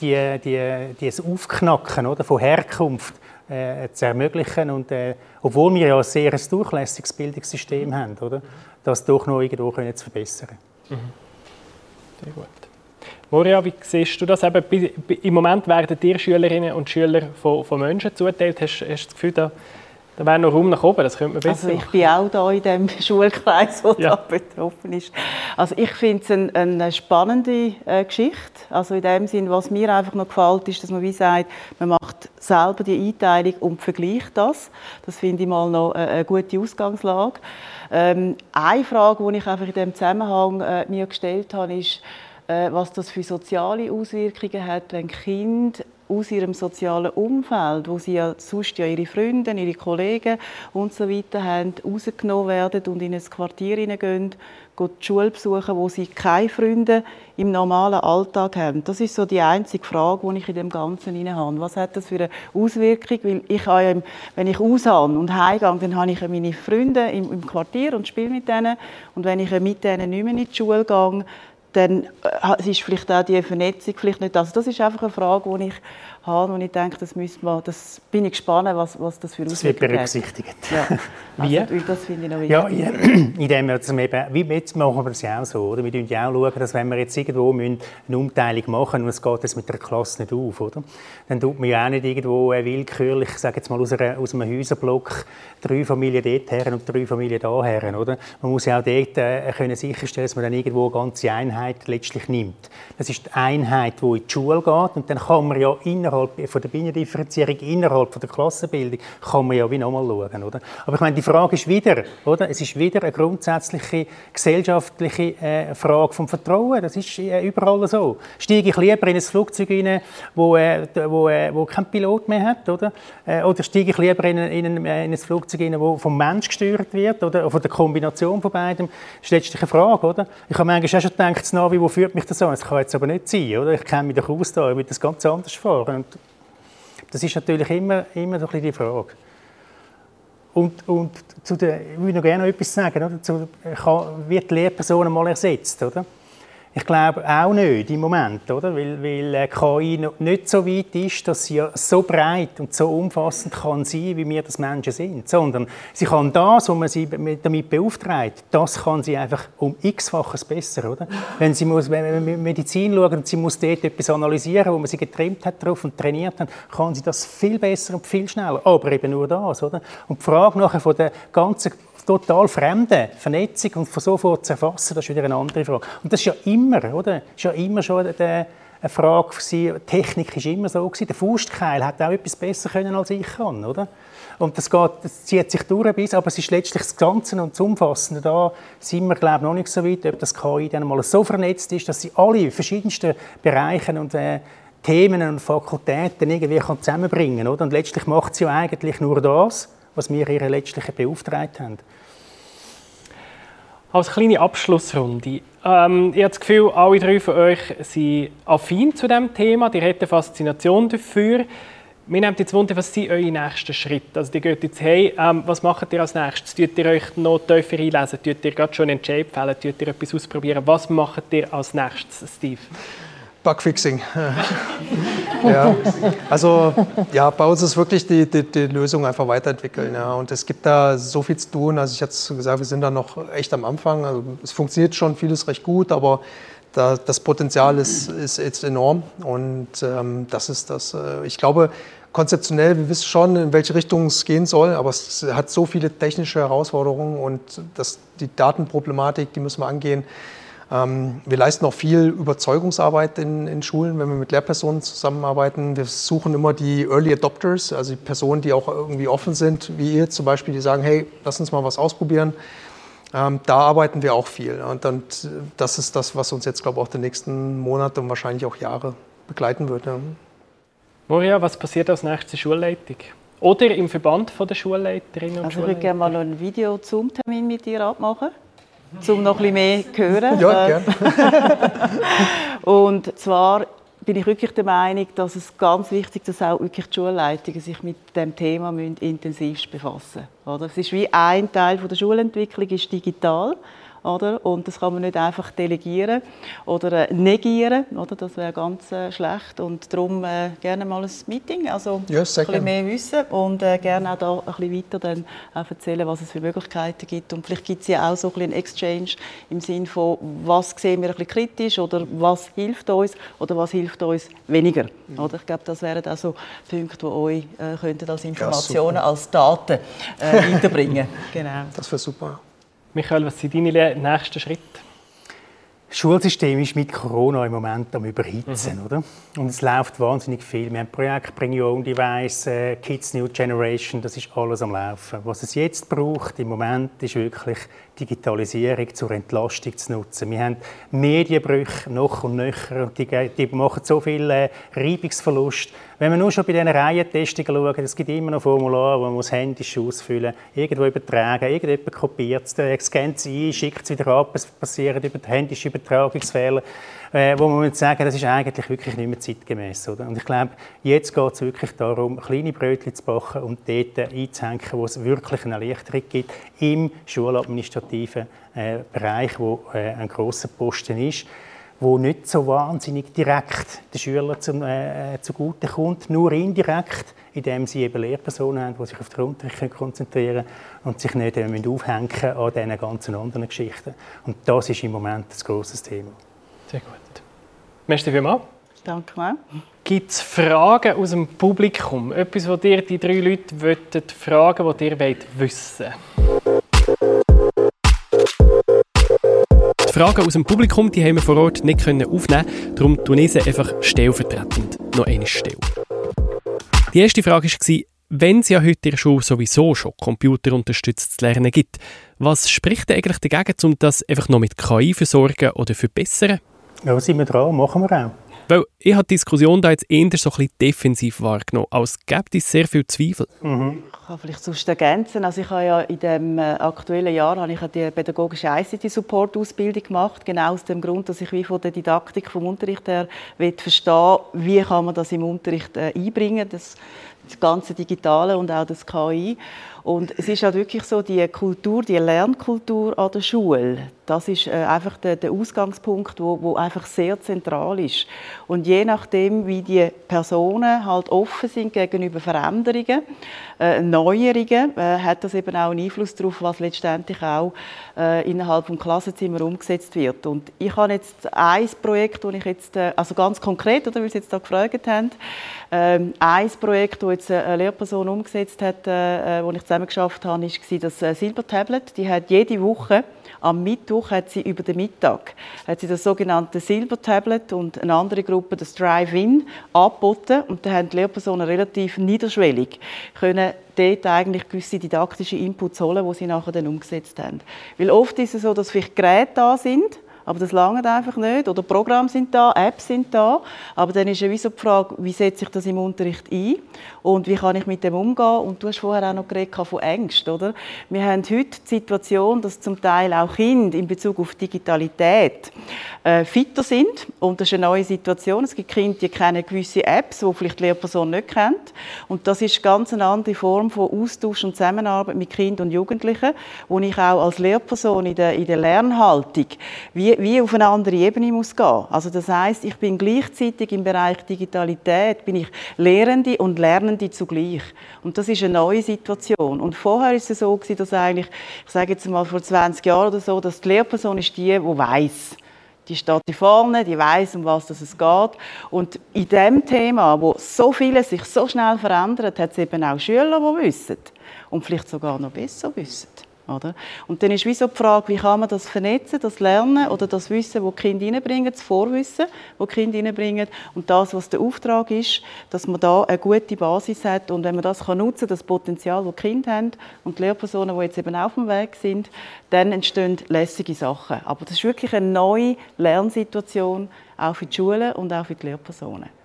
die, die, dieses Aufknacken oder, von Herkunft äh, zu ermöglichen. Und, äh, obwohl wir ja ein sehr durchlässiges Bildungssystem haben, oder, das doch noch irgendwo können zu verbessern. Mhm. Sehr gut. Moria, wie siehst du das? Eben, Im Moment werden dir Schülerinnen und Schüler von, von Menschen zugeteilt. Hast, hast du das Gefühl, da da wäre noch Raum nach oben, das könnte man besser Also ich bin auch da in dem Schulkreis, der ja. da betroffen ist. Also ich finde es eine, eine spannende äh, Geschichte. Also in dem Sinn, was mir einfach noch gefällt, ist, dass man wie sagt, man macht selber die Einteilung und vergleicht das. Das finde ich mal noch eine, eine gute Ausgangslage. Ähm, eine Frage, die ich einfach in dem Zusammenhang äh, mir gestellt habe, ist, äh, was das für soziale Auswirkungen hat, wenn Kinder aus ihrem sozialen Umfeld, wo sie ja sonst ja ihre Freunde, ihre Kollegen und so weiter haben, rausgenommen werden und in ein Quartier hineingehen, die Schule besuchen, wo sie keine Freunde im normalen Alltag haben. Das ist so die einzige Frage, die ich in dem Ganzen hinein habe. Was hat das für eine Auswirkung? Weil ich ja, wenn ich aushabe und heimgehe, dann habe ich meine Freunde im Quartier und spiele mit denen. Und wenn ich mit denen nicht mehr in die Schule gehe, dann äh, ist vielleicht auch die Vernetzung vielleicht nicht. Also das ist einfach eine Frage, die ich habe und ich denke, das, müssen wir, das bin ich gespannt, was, was das für Das wird berücksichtigt. Ja. Wie? Also, das finde ich noch wichtig. Ja, indem wir das eben, wie jetzt machen wir das ja auch so, oder? Wir schauen ja auch, schauen, dass wenn wir jetzt irgendwo eine Umteilung machen und es geht jetzt mit der Klasse nicht auf, oder? Dann tut man ja auch nicht irgendwo willkürlich, ich sage jetzt mal aus, einer, aus einem Häuserblock, drei Familien dort her und drei Familien da her, oder? Man muss ja auch dort äh, können sicherstellen, dass man dann irgendwo eine ganze Einheit letztlich nimmt. Das ist die Einheit, die in die Schule geht und dann kann man ja innerhalb von der Binnendifferenzierung, innerhalb von der Klassenbildung, kann man ja wie nochmal schauen, oder? Aber ich meine, die Frage ist wieder, oder? Es ist wieder eine grundsätzliche gesellschaftliche äh, Frage vom Vertrauen. Das ist äh, überall so. Steige ich lieber in ein Flugzeug rein, wo, äh, wo, äh, wo kein Pilot mehr hat, oder? Äh, oder steige ich lieber in, in, ein, in ein Flugzeug rein, wo vom Mensch gesteuert wird, oder? Von der Kombination von beidem. Das ist letztlich eine Frage, oder? Ich habe manchmal auch schon gedacht, das Navi, wo führt mich das an? Das kann jetzt aber nicht sein, oder? Ich kenne mich doch aus da, ich will das ganz anders fahren. Und das ist natürlich immer, immer so ein bisschen die Frage. Und, und zu der, ich würde noch gerne noch etwas sagen, oder? Zu, kann, wird die Lehrperson mal ersetzt, oder? Ich glaube auch nicht im Moment, oder? Weil, weil äh, KI noch nicht so weit ist, dass sie so breit und so umfassend kann sein, wie wir das Menschen sind, sondern sie kann das, was man sie damit beauftragt, das kann sie einfach um x-faches besser, oder? Wenn sie muss, wenn man Medizin schaut und sie muss dort etwas analysieren, wo man sie getrimmt hat drauf und trainiert hat, kann sie das viel besser und viel schneller. Aber eben nur das, oder? Und die Frage nachher von der ganzen total fremde Vernetzung und von sofort zu erfassen, das ist wieder eine andere Frage. Und das ist ja immer, oder? Das ist ja immer schon eine Frage gewesen. Technik ist immer so gewesen. Der Faustkeil hat auch etwas besser können als ich kann, oder? Und das, geht, das zieht sich durch bis, aber es ist letztlich das Ganze und das Umfassende. Da sind wir, glaube ich, noch nicht so weit, ob das KI dann mal so vernetzt ist, dass sie alle verschiedensten Bereiche und äh, Themen und Fakultäten irgendwie zusammenbringen kann. Und letztlich macht sie ja eigentlich nur das, was wir ihr letztlich beauftragt haben. Als kleine Abschlussrunde. Ähm, ich habe das Gefühl, alle drei von euch sind affin zu diesem Thema, die eine Faszination dafür. Mir nimmt jetzt Wunder, was sind eure nächsten Schritte? Also, ihr geht jetzt hey, ähm, was macht ihr als nächstes? Tut ihr euch noch tiefer einlesen? Tut ihr gerade schon einen Entscheid fällen? Tut ihr etwas ausprobieren? Was macht ihr als nächstes, Steve? Bugfixing. ja. Also ja, bei uns ist wirklich die, die, die, Lösung einfach weiterentwickeln. Ja. Und es gibt da so viel zu tun. Also ich hatte gesagt, wir sind da noch echt am Anfang. Also es funktioniert schon vieles recht gut, aber da, das Potenzial ist, ist, ist enorm. Und ähm, das ist das. Äh, ich glaube, konzeptionell, wir wissen schon, in welche Richtung es gehen soll, aber es hat so viele technische Herausforderungen und das, die Datenproblematik, die müssen wir angehen. Ähm, wir leisten auch viel Überzeugungsarbeit in, in, Schulen, wenn wir mit Lehrpersonen zusammenarbeiten. Wir suchen immer die Early Adopters, also die Personen, die auch irgendwie offen sind, wie ihr zum Beispiel, die sagen, hey, lass uns mal was ausprobieren. Ähm, da arbeiten wir auch viel. Und, und, das ist das, was uns jetzt, glaube ich, auch die nächsten Monate und wahrscheinlich auch Jahre begleiten wird. Ja. Moria, was passiert als nächstes Schulleitung? Oder im Verband der Schulleiterinnen und also Schulleiter? Ich würde gerne mal einen Video-Zoom-Termin mit dir abmachen um noch ein bisschen mehr zu hören. Ja, gerne. und zwar bin ich wirklich der Meinung, dass es ganz wichtig ist, dass auch wirklich die Schulleitungen sich mit dem Thema intensivst befassen müssen. Es ist wie ein Teil der Schulentwicklung ist digital. Oder? Und das kann man nicht einfach delegieren oder äh, negieren. Oder? Das wäre ganz äh, schlecht. Und darum äh, gerne mal ein Meeting, also ja, ein bisschen mehr wissen und äh, gerne auch da ein bisschen weiter dann auch erzählen, was es für Möglichkeiten gibt. Und vielleicht gibt es ja auch so ein bisschen Exchange im Sinne von, was sehen wir ein bisschen kritisch oder was hilft uns oder was hilft uns weniger. Mhm. Oder? Ich glaube, das wären auch so Punkte, die euch äh, könnten als Informationen, ja, als Daten äh, weiterbringen Genau. Das wäre super. Michael, was sind deine nächsten Schritte? Das Schulsystem ist mit Corona im Moment am Überhitzen, mhm. oder? Und es läuft wahnsinnig viel. Wir haben Projekt Bring Your Own Device, äh, Kids New Generation, das ist alles am Laufen. Was es jetzt braucht im Moment ist wirklich Digitalisierung zur Entlastung zu nutzen. Wir haben Medienbrüche noch und nöcher und die, die machen so viel äh, Reibungsverlust. Wenn wir nur schon bei diesen Reihentestungen schauen, es gibt immer noch Formulare, wo man händisch ausfüllen muss, irgendwo übertragen, irgendjemand kopiert es, der scannt es ein, schickt es wieder ab, es passieren über händische Übertragungsfehler, äh, wo man sagen, das ist eigentlich wirklich nicht mehr zeitgemäß. Oder? Und ich glaube, jetzt geht es wirklich darum, kleine Brötchen zu backen und dort einzuhängen, wo es wirklich eine Erleichterung gibt im schuladministrativen äh, Bereich, wo äh, ein grosser Posten ist. wo nicht so wahnsinnig direkt den Schülern zum, äh, zugute kommt, nur indirekt, indem sie eben Lehrpersonen haben, die sich auf den Unterricht konzentrieren können und sich nicht äh, aufhängen an diesen ganzen anderen Geschichten. Und das ist im Moment ein grosses Thema. Sehr gut. Merci vielmals. Danke. Gibt es Fragen aus dem Publikum? Etwas, was dir die drei Leute wollen, fragen, was ihr wollt wissen Die Fragen aus dem Publikum die haben wir vor Ort nicht aufnehmen darum tun sie einfach stellvertretend noch eine Stelle. Die erste Frage war, wenn es ja heute in der Schule sowieso schon computerunterstütztes Lernen gibt, was spricht eigentlich dagegen, um das einfach noch mit KI versorgen oder verbessern? Ja, sind wir dran, machen wir auch. Weil ich habe die Diskussion da jetzt eher so ein bisschen defensiv wahrgenommen, als gibt es sehr viel Zweifel. Mhm. Ich kann vielleicht sonst ergänzen. Also ich habe ja in dem äh, aktuellen Jahr habe ich die pädagogische ICT-Support-Ausbildung gemacht, genau aus dem Grund, dass ich wie von der Didaktik vom Unterricht her verstehen wie kann man das im Unterricht äh, einbringen, das, das ganze Digitale und auch das KI. Und es ist halt wirklich so, die Kultur, die Lernkultur an der Schule, das ist äh, einfach der, Ausgangspunkt, wo, wo einfach sehr zentral ist. Und je nachdem, wie die Personen halt offen sind gegenüber Veränderungen, äh, Neuerungen, äh, hat das eben auch einen Einfluss darauf, was letztendlich auch äh, innerhalb des Klassenzimmers umgesetzt wird. Und ich habe jetzt ein Projekt, das ich jetzt, äh, also ganz konkret, oder weil Sie jetzt da gefragt haben, ähm, ein Projekt, das jetzt eine Lehrperson umgesetzt hat, äh, wo ich zusammen geschafft habe, war das äh, Silbertablet. Die hat jede Woche am Mittwoch hat sie über den Mittag hat sie das sogenannte Silbertablet und eine andere Gruppe das Drive-In angeboten und da haben die Lehrpersonen relativ niederschwellig können dort eigentlich gewisse didaktische Inputs holen, die sie nachher dann umgesetzt haben. Weil oft ist es so, dass vielleicht Geräte da sind, aber das langt einfach nicht. Oder Programme sind da, Apps sind da. Aber dann ist ja wie so die Frage, wie setze ich das im Unterricht ein? Und wie kann ich mit dem umgehen? Und du hast vorher auch noch geredet von Ängsten, oder? Wir haben heute die Situation, dass zum Teil auch Kinder in Bezug auf Digitalität äh, fitter sind. Und das ist eine neue Situation. Es gibt Kinder, die kennen gewisse Apps, die vielleicht die Lehrperson nicht kennt. Und das ist ganz eine andere Form von Austausch und Zusammenarbeit mit Kindern und Jugendlichen, wo ich auch als Lehrperson in der, in der Lernhaltung wie wie auf eine andere Ebene muss gehen. Also das heißt, ich bin gleichzeitig im Bereich Digitalität bin ich Lehrende und Lernende zugleich. Und das ist eine neue Situation. Und vorher ist es so gewesen, dass eigentlich, ich sage jetzt mal vor 20 Jahren oder so, dass die Lehrperson ist die, die weiß. Die steht hier vorne, die weiß, um was es geht. Und in dem Thema, wo so vieles sich so schnell verändert, hat es eben auch Schüler, die wissen und vielleicht sogar noch besser wissen. Oder? Und dann ist wie so die Frage, wie kann man das vernetzen, das Lernen oder das Wissen, das die Kinder reinbringen, das Vorwissen, das die Kinder reinbringen und das, was der Auftrag ist, dass man da eine gute Basis hat und wenn man das kann nutzen das Potenzial, das die Kinder haben und die Lehrpersonen, die jetzt eben auf dem Weg sind, dann entstehen lässige Sachen. Aber das ist wirklich eine neue Lernsituation, auch für die Schulen und auch für die Lehrpersonen.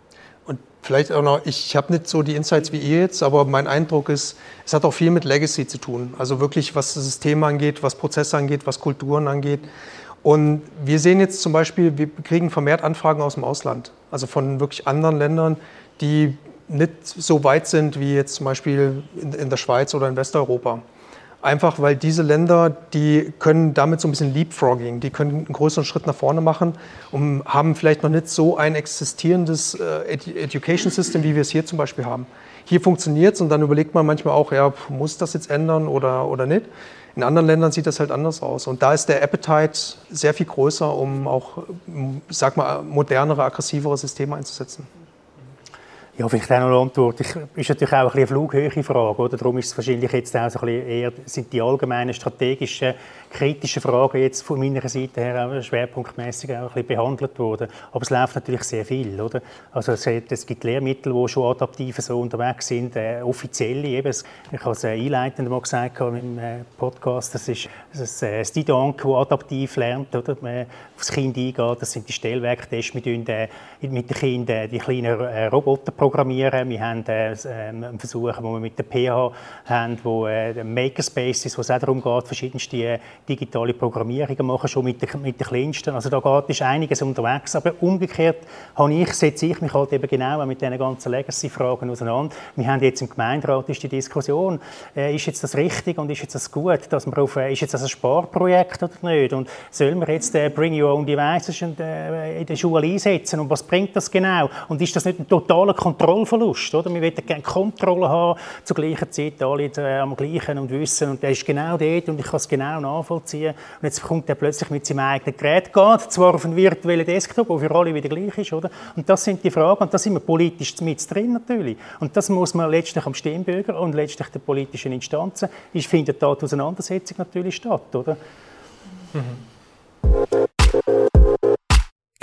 Vielleicht auch noch, ich habe nicht so die Insights wie ihr jetzt, aber mein Eindruck ist, es hat auch viel mit Legacy zu tun. Also wirklich, was das System angeht, was Prozesse angeht, was Kulturen angeht. Und wir sehen jetzt zum Beispiel, wir kriegen vermehrt Anfragen aus dem Ausland, also von wirklich anderen Ländern, die nicht so weit sind wie jetzt zum Beispiel in, in der Schweiz oder in Westeuropa. Einfach weil diese Länder, die können damit so ein bisschen Leapfrogging, die können einen größeren Schritt nach vorne machen und haben vielleicht noch nicht so ein existierendes äh, Education System, wie wir es hier zum Beispiel haben. Hier funktioniert es und dann überlegt man manchmal auch, ja, muss das jetzt ändern oder, oder nicht. In anderen Ländern sieht das halt anders aus. Und da ist der Appetite sehr viel größer, um auch, sag mal, modernere, aggressivere Systeme einzusetzen. Ja, vielleicht auch noch eine Antwort. Ich, ist natürlich auch ein bisschen eine Flughöhe-Frage. Oder? Darum ist es wahrscheinlich jetzt auch so ein bisschen eher, sind die allgemeinen strategischen, kritischen Fragen jetzt von meiner Seite her auch schwerpunktmäßig auch ein bisschen behandelt worden. Aber es läuft natürlich sehr viel. Oder? Also es, gibt Lehrmittel, die schon adaptiv so unterwegs sind, äh, offizielle. Eben, ich habe es einleitend mal gesagt im äh, Podcast, das ist das, äh, das Didank, das adaptiv lernt, oder? Man aufs Kind eingeht. Das sind die Stellwerktests mit, äh, mit den Kindern, die kleinen äh, Roboter programmieren. Wir haben äh, einen Versuch, wo wir mit der PH haben, wo äh, Makerspaces, wo es auch darum geht, verschiedenste äh, digitale Programmierungen machen, schon mit den, mit den Kleinsten. Also da geht, ist einiges unterwegs. Aber umgekehrt habe ich, setze ich mich halt eben genau mit diesen ganzen Legacy-Fragen auseinander. Wir haben jetzt im Gemeinderat ist die Diskussion, äh, ist jetzt das richtig und ist jetzt das gut, dass man auf, äh, ist jetzt das ein Sparprojekt oder nicht? Und sollen wir jetzt äh, Bring Your Own Devices in, äh, in der Schule einsetzen und was bringt das genau? Und ist das nicht ein totaler Kontrollverlust? Oder? Wir wollen gerne Kontrolle haben, zur gleichen Zeit alle äh, am gleichen und wissen und der ist genau dort und ich kann es genau nachvollziehen. Und jetzt kommt er plötzlich mit seinem eigenen Gerät, geht zwar auf einen virtuellen Desktop, der für alle wieder gleich ist. Oder? Und das sind die Fragen und da sind wir politisch mit drin natürlich. Und das muss man letztlich am Stimmbürger und letztlich den politischen Instanzen, ist, findet da die Auseinandersetzung natürlich statt. Oder? Mhm.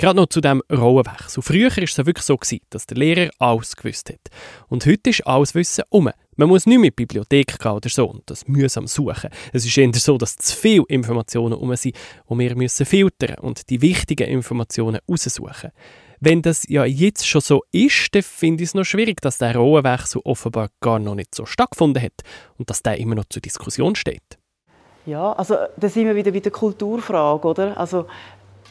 Gerade noch zu dem Rollenwechsel. Früher war es wirklich so, dass der Lehrer alles gewusst hat. Und heute ist alles Wissen um. Man muss nicht mit Bibliothek gehen oder so und das mühsam suchen. Es ist eher so, dass zu viele Informationen um sind, die wir müssen filtern und die wichtigen Informationen raussuchen. Wenn das ja jetzt schon so ist, dann finde ich es noch schwierig, dass der Rollenwechsel offenbar gar noch nicht so stattgefunden hat und dass der immer noch zur Diskussion steht. Ja, also da sind wir wieder bei der Kulturfrage, oder? Also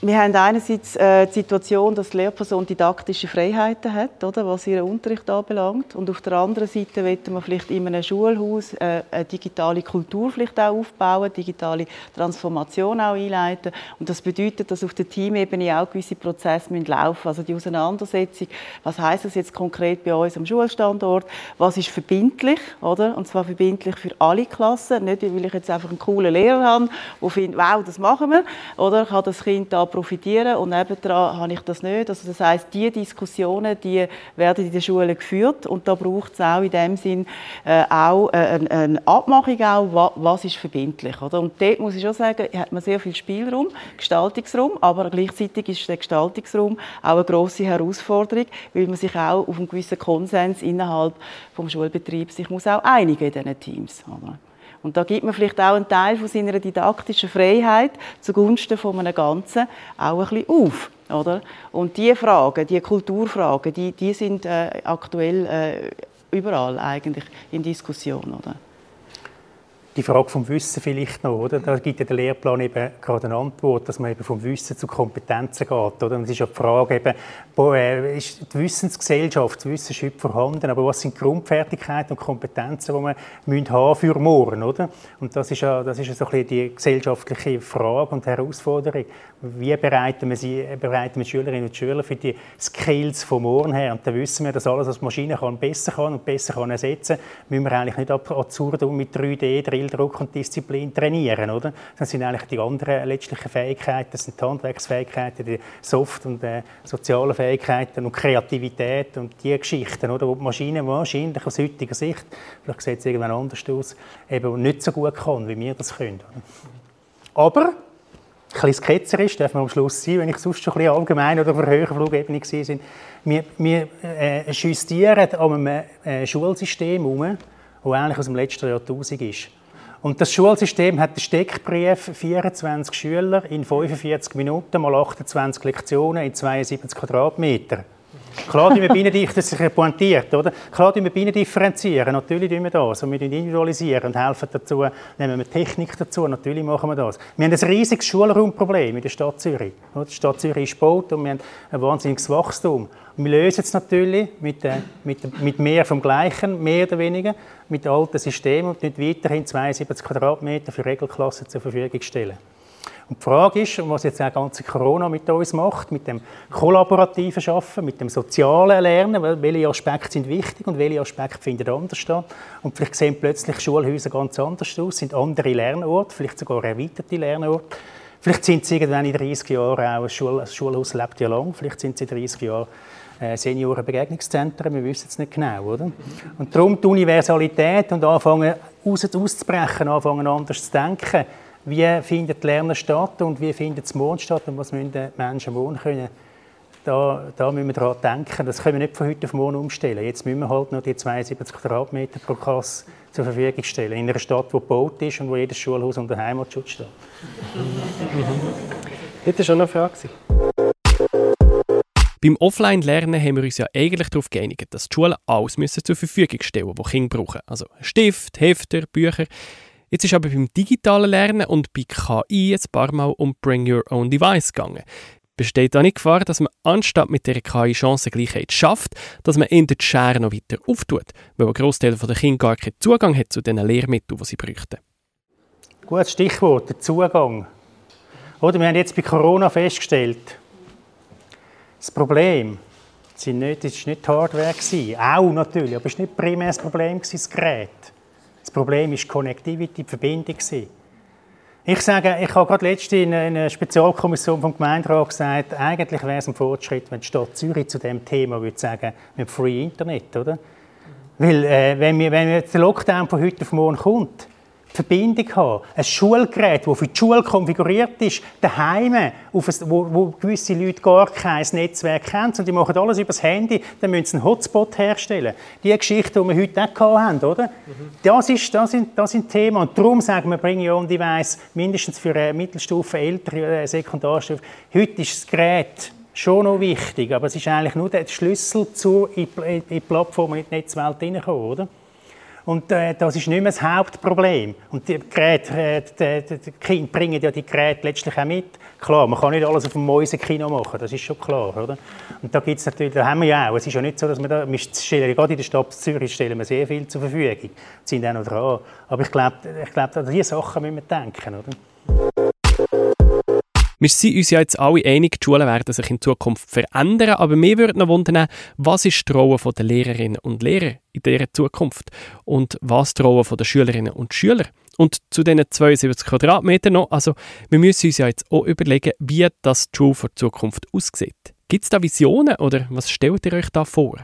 wir haben einerseits äh, die Situation, dass die Lehrperson didaktische Freiheiten hat, oder, was ihren Unterricht anbelangt. Und auf der anderen Seite wollen wir vielleicht in einem Schulhaus äh, eine digitale Kultur vielleicht auch aufbauen, digitale Transformation auch einleiten. Und das bedeutet, dass auf der Teamebene auch gewisse Prozesse müssen laufen Also die Auseinandersetzung, was heißt das jetzt konkret bei uns am Schulstandort? Was ist verbindlich, oder? Und zwar verbindlich für alle Klassen, nicht weil ich jetzt einfach einen coolen Lehrer habe, der findet, wow, das machen wir, oder? Kann das Kind da profitieren und nebendran habe ich das nicht. Also das heißt, die Diskussionen, die werden in den Schulen geführt und da braucht es auch in dem Sinn äh, auch äh, eine, eine, Abmachung auch, was ist verbindlich, oder? Und dort muss ich schon sagen, hat man sehr viel Spielraum, Gestaltungsraum, aber gleichzeitig ist der Gestaltungsraum auch eine große Herausforderung, weil man sich auch auf einen gewissen Konsens innerhalb vom Schulbetrieb sich muss auch einigen in diesen Teams. Oder? Und da gibt man vielleicht auch einen Teil von seiner didaktischen Freiheit zugunsten von einem Ganzen auch ein bisschen auf. Oder? Und diese Fragen, diese Kulturfragen, die, die sind äh, aktuell äh, überall eigentlich in Diskussion. Oder? Die Frage vom Wissen vielleicht noch, oder? Da gibt ja der Lehrplan eben gerade eine Antwort, dass man eben vom Wissen zu Kompetenzen geht, oder? Und es ist ja die Frage eben, wo äh, ist die Wissensgesellschaft, das Wissen ist heute vorhanden, aber was sind Grundfertigkeiten und Kompetenzen, die man müssen haben für morgen, oder? Und das ist ja, das ist ja so ein bisschen die gesellschaftliche Frage und Herausforderung. Wie bereiten wir, sie, bereiten wir Schülerinnen und Schüler für die Skills von morgen her? Und da wissen wir, dass alles, was die Maschine kann, besser kann und besser kann ersetzen, müssen wir eigentlich nicht absurd mit 3D, 3 Druck und Disziplin trainieren, oder? Das sind eigentlich die anderen letztlichen Fähigkeiten, das sind die Handwerksfähigkeiten, die Soft- und äh, sozialen Fähigkeiten und Kreativität und die Geschichten, oder? Wo die Maschine wahrscheinlich aus heutiger Sicht, vielleicht sieht es irgendwann anders aus, eben nicht so gut kann, wie wir das können. Oder? Aber ein bisschen ketzerisch darf man am Schluss sein, wenn ich sonst schon ein bisschen allgemein oder auf einer höheren Flugebene war. Wir, wir äh, justieren an einem äh, Schulsystem herum, das eigentlich aus dem letzten Jahrtausend ist. Und das Schulsystem hat den Steckbrief 24 Schüler in 45 Minuten mal 28 Lektionen in 72 Quadratmeter. Klar, wir bei ihnen, das ist pointiert, oder? Klar, wir bei ihnen differenzieren, natürlich tun wir das. Und wir individualisieren und helfen dazu, nehmen wir Technik dazu, natürlich machen wir das. Wir haben ein riesiges Schulraumproblem in der Stadt Zürich. Die Stadt Zürich ist gebaut und wir haben ein wahnsinniges Wachstum. Und wir lösen es natürlich mit, äh, mit, mit mehr vom Gleichen, mehr oder weniger, mit alten Systemen und nicht weiterhin 72 Quadratmeter für Regelklassen zur Verfügung stellen. Und die Frage ist, was jetzt auch ganze Corona mit uns macht, mit dem kollaborativen Schaffen, mit dem sozialen Lernen, welche Aspekte sind wichtig und welche Aspekte finden anders statt. Und vielleicht sehen plötzlich Schulhäuser ganz anders aus, sind andere Lernorte, vielleicht sogar erweiterte Lernorte. Vielleicht sind sie irgendwann in 30 Jahren auch, ein, Schul ein Schulhaus lebt ja lang, vielleicht sind sie in 30 Jahren äh, Seniorenbegegnungszentren, wir wissen es nicht genau, oder? Und darum die Universalität und anfangen aus, auszubrechen, anfangen anders zu denken, wie findet Lernen statt und wie findet das Mond statt und was müssen die Menschen wohnen können. Da, da müssen wir daran denken, das können wir nicht von heute auf morgen umstellen. Jetzt müssen wir halt noch die 72 Quadratmeter pro Klasse zur Verfügung stellen. In einer Stadt, die gebaut ist und wo jedes Schulhaus unter Heimatschutz steht. Das war schon eine Frage. Beim Offline-Lernen haben wir uns ja eigentlich darauf geeinigt, dass die Schulen alles müssen zur Verfügung stellen müssen, was Kinder brauchen. Also Stift, Hefter, Bücher. Jetzt ist aber beim digitalen Lernen und bei KI ein paar Mal um Bring Your Own Device gegangen. Besteht da nicht Gefahr, dass man anstatt mit der KI Chancengleichheit schafft, dass man in der Schere noch weiter auftut, weil ein Großteil der Kinder gar keinen Zugang hat zu den Lehrmitteln, die sie bräuchten? Gutes Stichwort, der Zugang. Oder wir haben jetzt bei Corona festgestellt, das Problem war nicht, das nicht die Hardware. Auch natürlich, aber es war nicht primär das Problem, das Gerät. Das Problem war die Connectivity, die Verbindung. Ich sage, ich habe gerade letztens in einer Spezialkommission vom Gemeinderat gesagt, eigentlich wäre es ein Fortschritt, wenn die Stadt Zürich zu dem Thema würde sagen, haben Free Internet, oder? Weil äh, wenn, wir, wenn wir der Lockdown von heute auf morgen kommt, Verbindung haben. Ein Schulgerät, das für die Schule konfiguriert ist, daheim, auf ein, wo, wo gewisse Leute gar kein Netzwerk haben und die machen alles über das Handy, dann müssen sie einen Hotspot herstellen. Die Geschichte, die wir heute auch haben, oder? Mhm. Das, ist, das, sind, das sind Themen und darum sagen wir Bring Your Own Device, mindestens für eine Mittelstufe, ältere Sekundarstufe. Heute ist das Gerät schon noch wichtig, aber es ist eigentlich nur der Schlüssel in, in, in die Plattform, in die Netzwelt hineinkommen, oder? Und äh, das ist nicht mehr das Hauptproblem. Und die, Geräte, äh, die, die, Kinder bringen ja die Geräte letztlich auch mit. Klar, man kann nicht alles auf dem Mäusekino machen, das ist schon klar, oder? Und da gibt's natürlich, da haben wir ja auch. Es ist ja nicht so, dass wir da, wir stellen, gerade in der Stadt Zürich stellen wir sehr viel zur Verfügung. Sind auch noch dran. Aber ich glaube, ich glaube, an diese Sachen müssen wir denken, oder? Wir sind uns ja jetzt alle einig, die Schulen werden sich in Zukunft verändern, aber mir würde noch wundern, was ist die Rolle der Lehrerinnen und Lehrer in dieser Zukunft und was die Rolle der Schülerinnen und Schüler? Und zu diesen 72 Quadratmetern noch, also wir müssen uns ja jetzt auch überlegen, wie das Schule für die Zukunft aussieht. Gibt es da Visionen oder was stellt ihr euch da vor?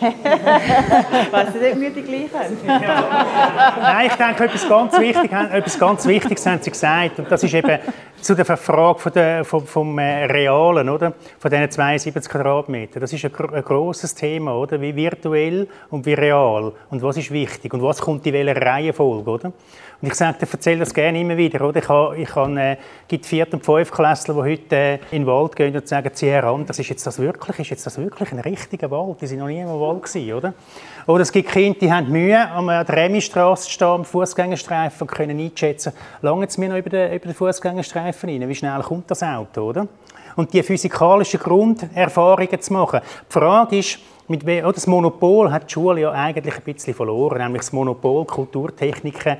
Weißt du nicht, die gleich haben? Nein, ich denke, etwas ganz, wichtig, etwas ganz Wichtiges haben Sie gesagt. Und das ist eben zu der Frage von der, vom, vom äh, Realen, oder? von diesen 72 Quadratmetern. Das ist ein, ein grosses Thema, oder? wie virtuell und wie real. Und was ist wichtig und was kommt in welcher Reihenfolge. Oder? Und ich sage, ich erzähle das gerne immer wieder. Oder? Ich habe, ich habe, äh, gibt Viert- und Fünftklässler, die heute äh, in den Wald gehen und sagen, zieh heran, das ist jetzt das wirklich, ist jetzt das wirklich ein richtiger Wald? Die sind noch nie im Wald gewesen, oder? Oder es gibt Kinder, die haben Mühe, an der Remistraße zu stehen, am Fußgängerstreifen und können einschätzen, lange es mir noch über den, über den Fußgängerstreifen rein? Wie schnell kommt das Auto, oder? Und die physikalischen Grunderfahrungen zu machen. Die Frage ist, mit, oh, das Monopol hat die Schule ja eigentlich ein bisschen verloren, nämlich das Monopol Kulturtechniken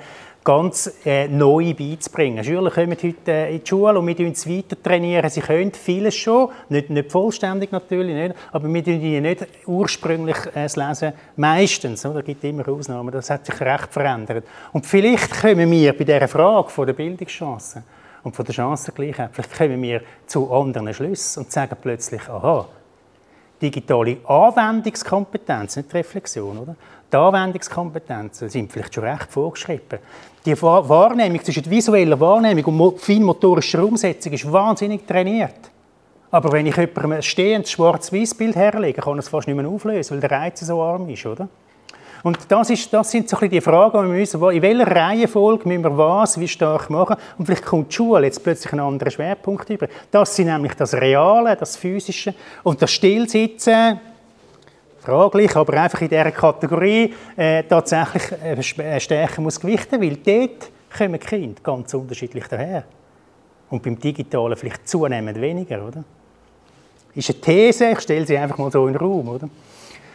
ganz äh, neu beizubringen. Schüler kommen heute äh, in die Schule und wir trainieren sie weiter. trainieren. Sie können vieles schon, nicht, nicht vollständig natürlich, nicht, aber wir trainieren ihnen nicht ursprünglich äh, das Lesen meistens. Da gibt es immer Ausnahmen, das hat sich recht verändert. Und vielleicht kommen wir bei dieser Frage von der Bildungschancen und von der Chancengleichheit, vielleicht kommen wir zu anderen Schlüssen und sagen plötzlich, aha, digitale Anwendungskompetenz, nicht Reflexion, oder? Die Anwendungskompetenzen sind vielleicht schon recht vorgeschrieben. Die Wahrnehmung zwischen visueller Wahrnehmung und feinmotorischer Umsetzung ist wahnsinnig trainiert. Aber wenn ich jemandem ein stehendes Schwarz-Weiß-Bild herlege, kann er es fast nicht mehr auflösen, weil der Reiz so arm ist, oder? Und das, ist, das sind so die Fragen, die wir müssen, in welcher Reihenfolge müssen wir was, wie stark machen. Und vielleicht kommt die Schule jetzt plötzlich einen anderen Schwerpunkt über. Das sind nämlich das Reale, das Physische und das Stillsitzen, fraglich, aber einfach in dieser Kategorie äh, tatsächlich äh, stärker muss gewichten, weil dort kommen Kinder ganz unterschiedlich daher. Und beim Digitalen vielleicht zunehmend weniger, oder? Ist eine These, ich stelle sie einfach mal so in den Raum, oder?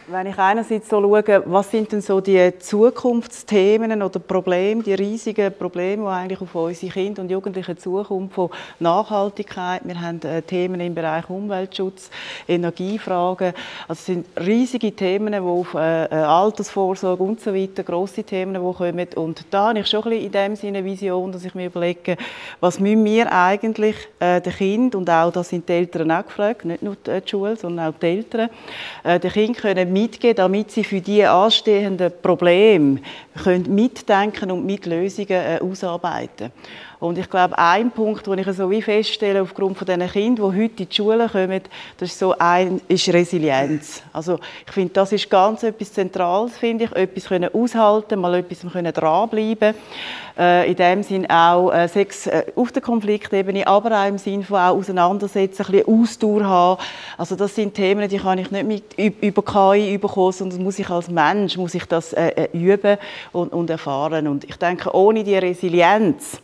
Wenn ich einerseits so schaue, was sind denn so die Zukunftsthemen oder Probleme, die riesigen Probleme, die eigentlich auf unsere Kinder und Jugendlichen zukommen, von Nachhaltigkeit, wir haben äh, Themen im Bereich Umweltschutz, Energiefragen, also es sind riesige Themen, die auf äh, äh, Altersvorsorge und so weiter, grosse Themen, die kommen. Und da habe ich schon ein bisschen in dem Sinne eine Vision, dass ich mir überlege, was müssen wir eigentlich den Kindern, und auch das sind die Eltern auch gefragt, nicht nur die Schule, sondern auch die Eltern, den Kindern können mitgeben, damit sie für die anstehenden Probleme können mitdenken und mit Lösungen äh, ausarbeiten Und ich glaube, ein Punkt, den ich so wie feststelle, aufgrund von diesen Kindern, die heute in die Schule kommen, das ist so ein, ist Resilienz. Also ich finde, das ist ganz etwas Zentrales, finde ich. Etwas können aushalten, mal etwas können dranbleiben. Äh, in dem Sinn auch äh, Sex äh, auf der Konfliktebene, aber auch im Sinn von auch auseinandersetzen, ein bisschen Ausdauer haben. Also das sind Themen, die kann ich nicht mit über KI bekommen, sondern muss ich als Mensch muss ich das äh, äh, üben und, und erfahren. Und ich denke, ohne die Resilienz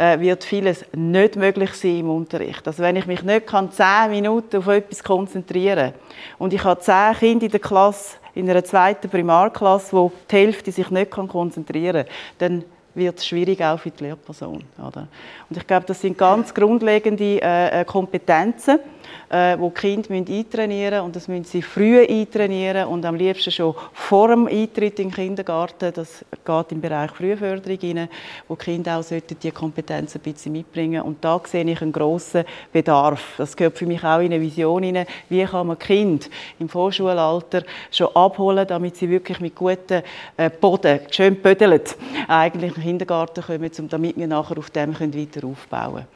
wird vieles nicht möglich sein im Unterricht. Also wenn ich mich nicht kann, zehn Minuten auf etwas konzentrieren und ich habe zehn Kinder in der Klasse, in einer zweiten Primarklasse, wo die Hälfte sich nicht konzentrieren kann, dann wird es schwierig auch für die Lehrperson. Oder? Und ich glaube, das sind ganz grundlegende äh, äh Kompetenzen, äh, wo die Kinder müssen eintrainieren. Und das müssen sie früh eintrainieren und am liebsten schon vor dem Eintritt in den Kindergarten. Das geht im Bereich Frühförderung rein, wo die Kinder auch diese Kompetenzen ein bisschen mitbringen Und da sehe ich einen grossen Bedarf. Das gehört für mich auch in eine Vision hinein. Wie kann man Kind im Vorschulalter schon abholen, damit sie wirklich mit gutem äh, Boden, schön bödelt, eigentlich in den Kindergarten kommen, damit wir nachher auf dem weiter aufbauen können.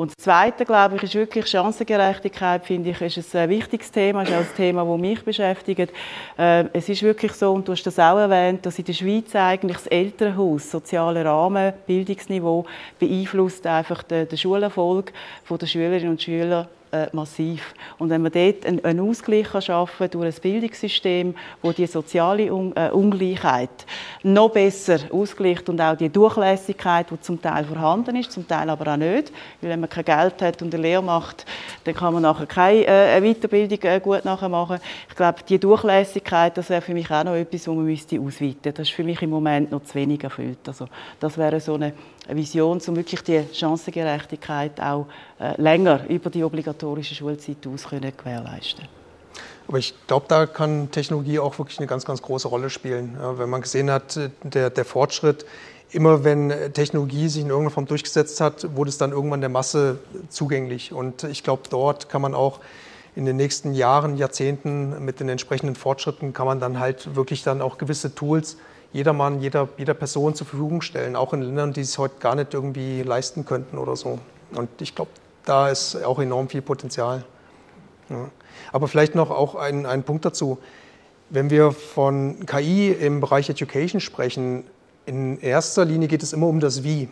Und das Zweite, glaube ich, ist wirklich Chancengerechtigkeit, finde ich, ist ein wichtiges Thema, ist auch ein Thema, das mich beschäftigt. Äh, es ist wirklich so, und du hast das auch erwähnt, dass in der Schweiz eigentlich das Elternhaus, soziale Rahmen, Bildungsniveau beeinflusst einfach den, den Schulerfolg der Schülerinnen und Schüler äh, massiv. Und wenn man dort einen, Ausgleich schaffen kann durch ein Bildungssystem, wo die soziale Un äh, Ungleichheit noch besser ausgleicht und auch die Durchlässigkeit, die zum Teil vorhanden ist, zum Teil aber auch nicht, weil wenn man kein Geld hat und eine Lehre macht, dann kann man nachher keine äh, Weiterbildung äh, gut machen. Ich glaube, die Durchlässigkeit, das wäre für mich auch noch etwas, was man müsste ausweiten. Das ist für mich im Moment noch zu wenig erfüllt. Also das wäre so eine Vision, um wirklich die Chancengerechtigkeit auch äh, länger über die obligatorische Schulzeit aus gewährleisten aber ich glaube, da kann Technologie auch wirklich eine ganz, ganz große Rolle spielen. Wenn man gesehen hat, der, der Fortschritt, immer wenn Technologie sich in irgendeiner Form durchgesetzt hat, wurde es dann irgendwann der Masse zugänglich. Und ich glaube, dort kann man auch in den nächsten Jahren, Jahrzehnten mit den entsprechenden Fortschritten, kann man dann halt wirklich dann auch gewisse Tools jedermann, jeder, jeder Person zur Verfügung stellen, auch in Ländern, die es heute gar nicht irgendwie leisten könnten oder so. Und ich glaube, da ist auch enorm viel Potenzial. Ja. Aber vielleicht noch auch ein, ein Punkt dazu. Wenn wir von KI im Bereich Education sprechen, in erster Linie geht es immer um das Wie.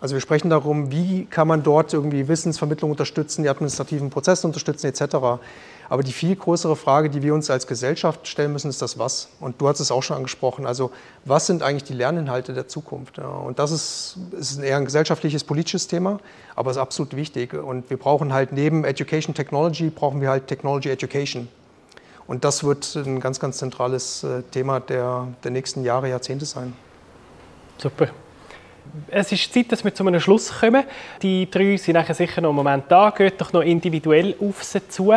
Also wir sprechen darum, wie kann man dort irgendwie Wissensvermittlung unterstützen, die administrativen Prozesse unterstützen etc. Aber die viel größere Frage, die wir uns als Gesellschaft stellen müssen, ist das Was. Und du hast es auch schon angesprochen. Also was sind eigentlich die Lerninhalte der Zukunft? Und das ist, ist eher ein gesellschaftliches, politisches Thema, aber es ist absolut wichtig. Und wir brauchen halt neben Education Technology, brauchen wir halt Technology Education. Und das wird ein ganz, ganz zentrales äh, Thema der, der nächsten Jahre, Jahrzehnte sein. Super es ist Zeit, dass wir zu einem Schluss kommen. Die drei sind nachher sicher noch einen Moment da. Geht doch noch individuell auf sie zu.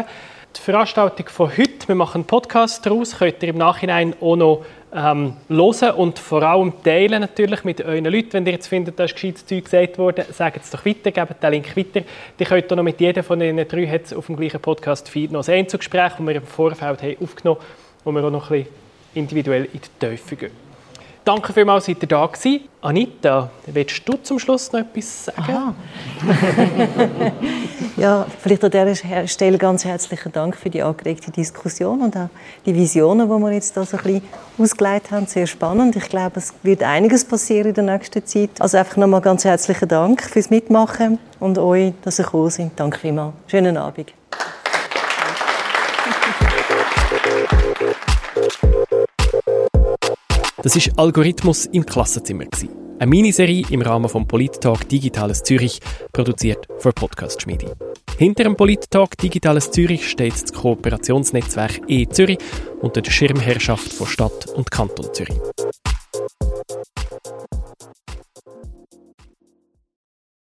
Die Veranstaltung von heute, wir machen einen Podcast daraus, könnt ihr im Nachhinein auch noch ähm, hören und vor allem teilen natürlich mit euren Leuten. Wenn ihr jetzt findet, da ist gescheites Zeug gesagt worden, sagt es doch weiter, gebt den Link weiter. Ihr könnt auch noch mit jedem von den drei hat auf dem gleichen Podcast-Feed noch ein Einzelgespräch, das wir im Vorfeld haben aufgenommen haben, wo wir auch noch ein bisschen individuell in die Tiefe gehen. Danke vielmals, seid ihr da gewesen. Anita, willst du zum Schluss noch etwas sagen? ja, vielleicht an dieser Stelle ganz herzlichen Dank für die angeregte Diskussion und auch die Visionen, die wir jetzt da so ein bisschen ausgeleitet haben. Sehr spannend. Ich glaube, es wird einiges passieren in der nächsten Zeit. Also einfach nochmal ganz herzlichen Dank fürs Mitmachen und euch, dass ihr gekommen seid. Danke vielmals. Schönen Abend. Das ist Algorithmus im Klassenzimmer. Eine Miniserie im Rahmen vom Polit-Talk Digitales Zürich, produziert für Podcast Schmiede. Hinter dem Polit-Talk Digitales Zürich steht das Kooperationsnetzwerk E-Zürich unter der Schirmherrschaft von Stadt und Kanton Zürich.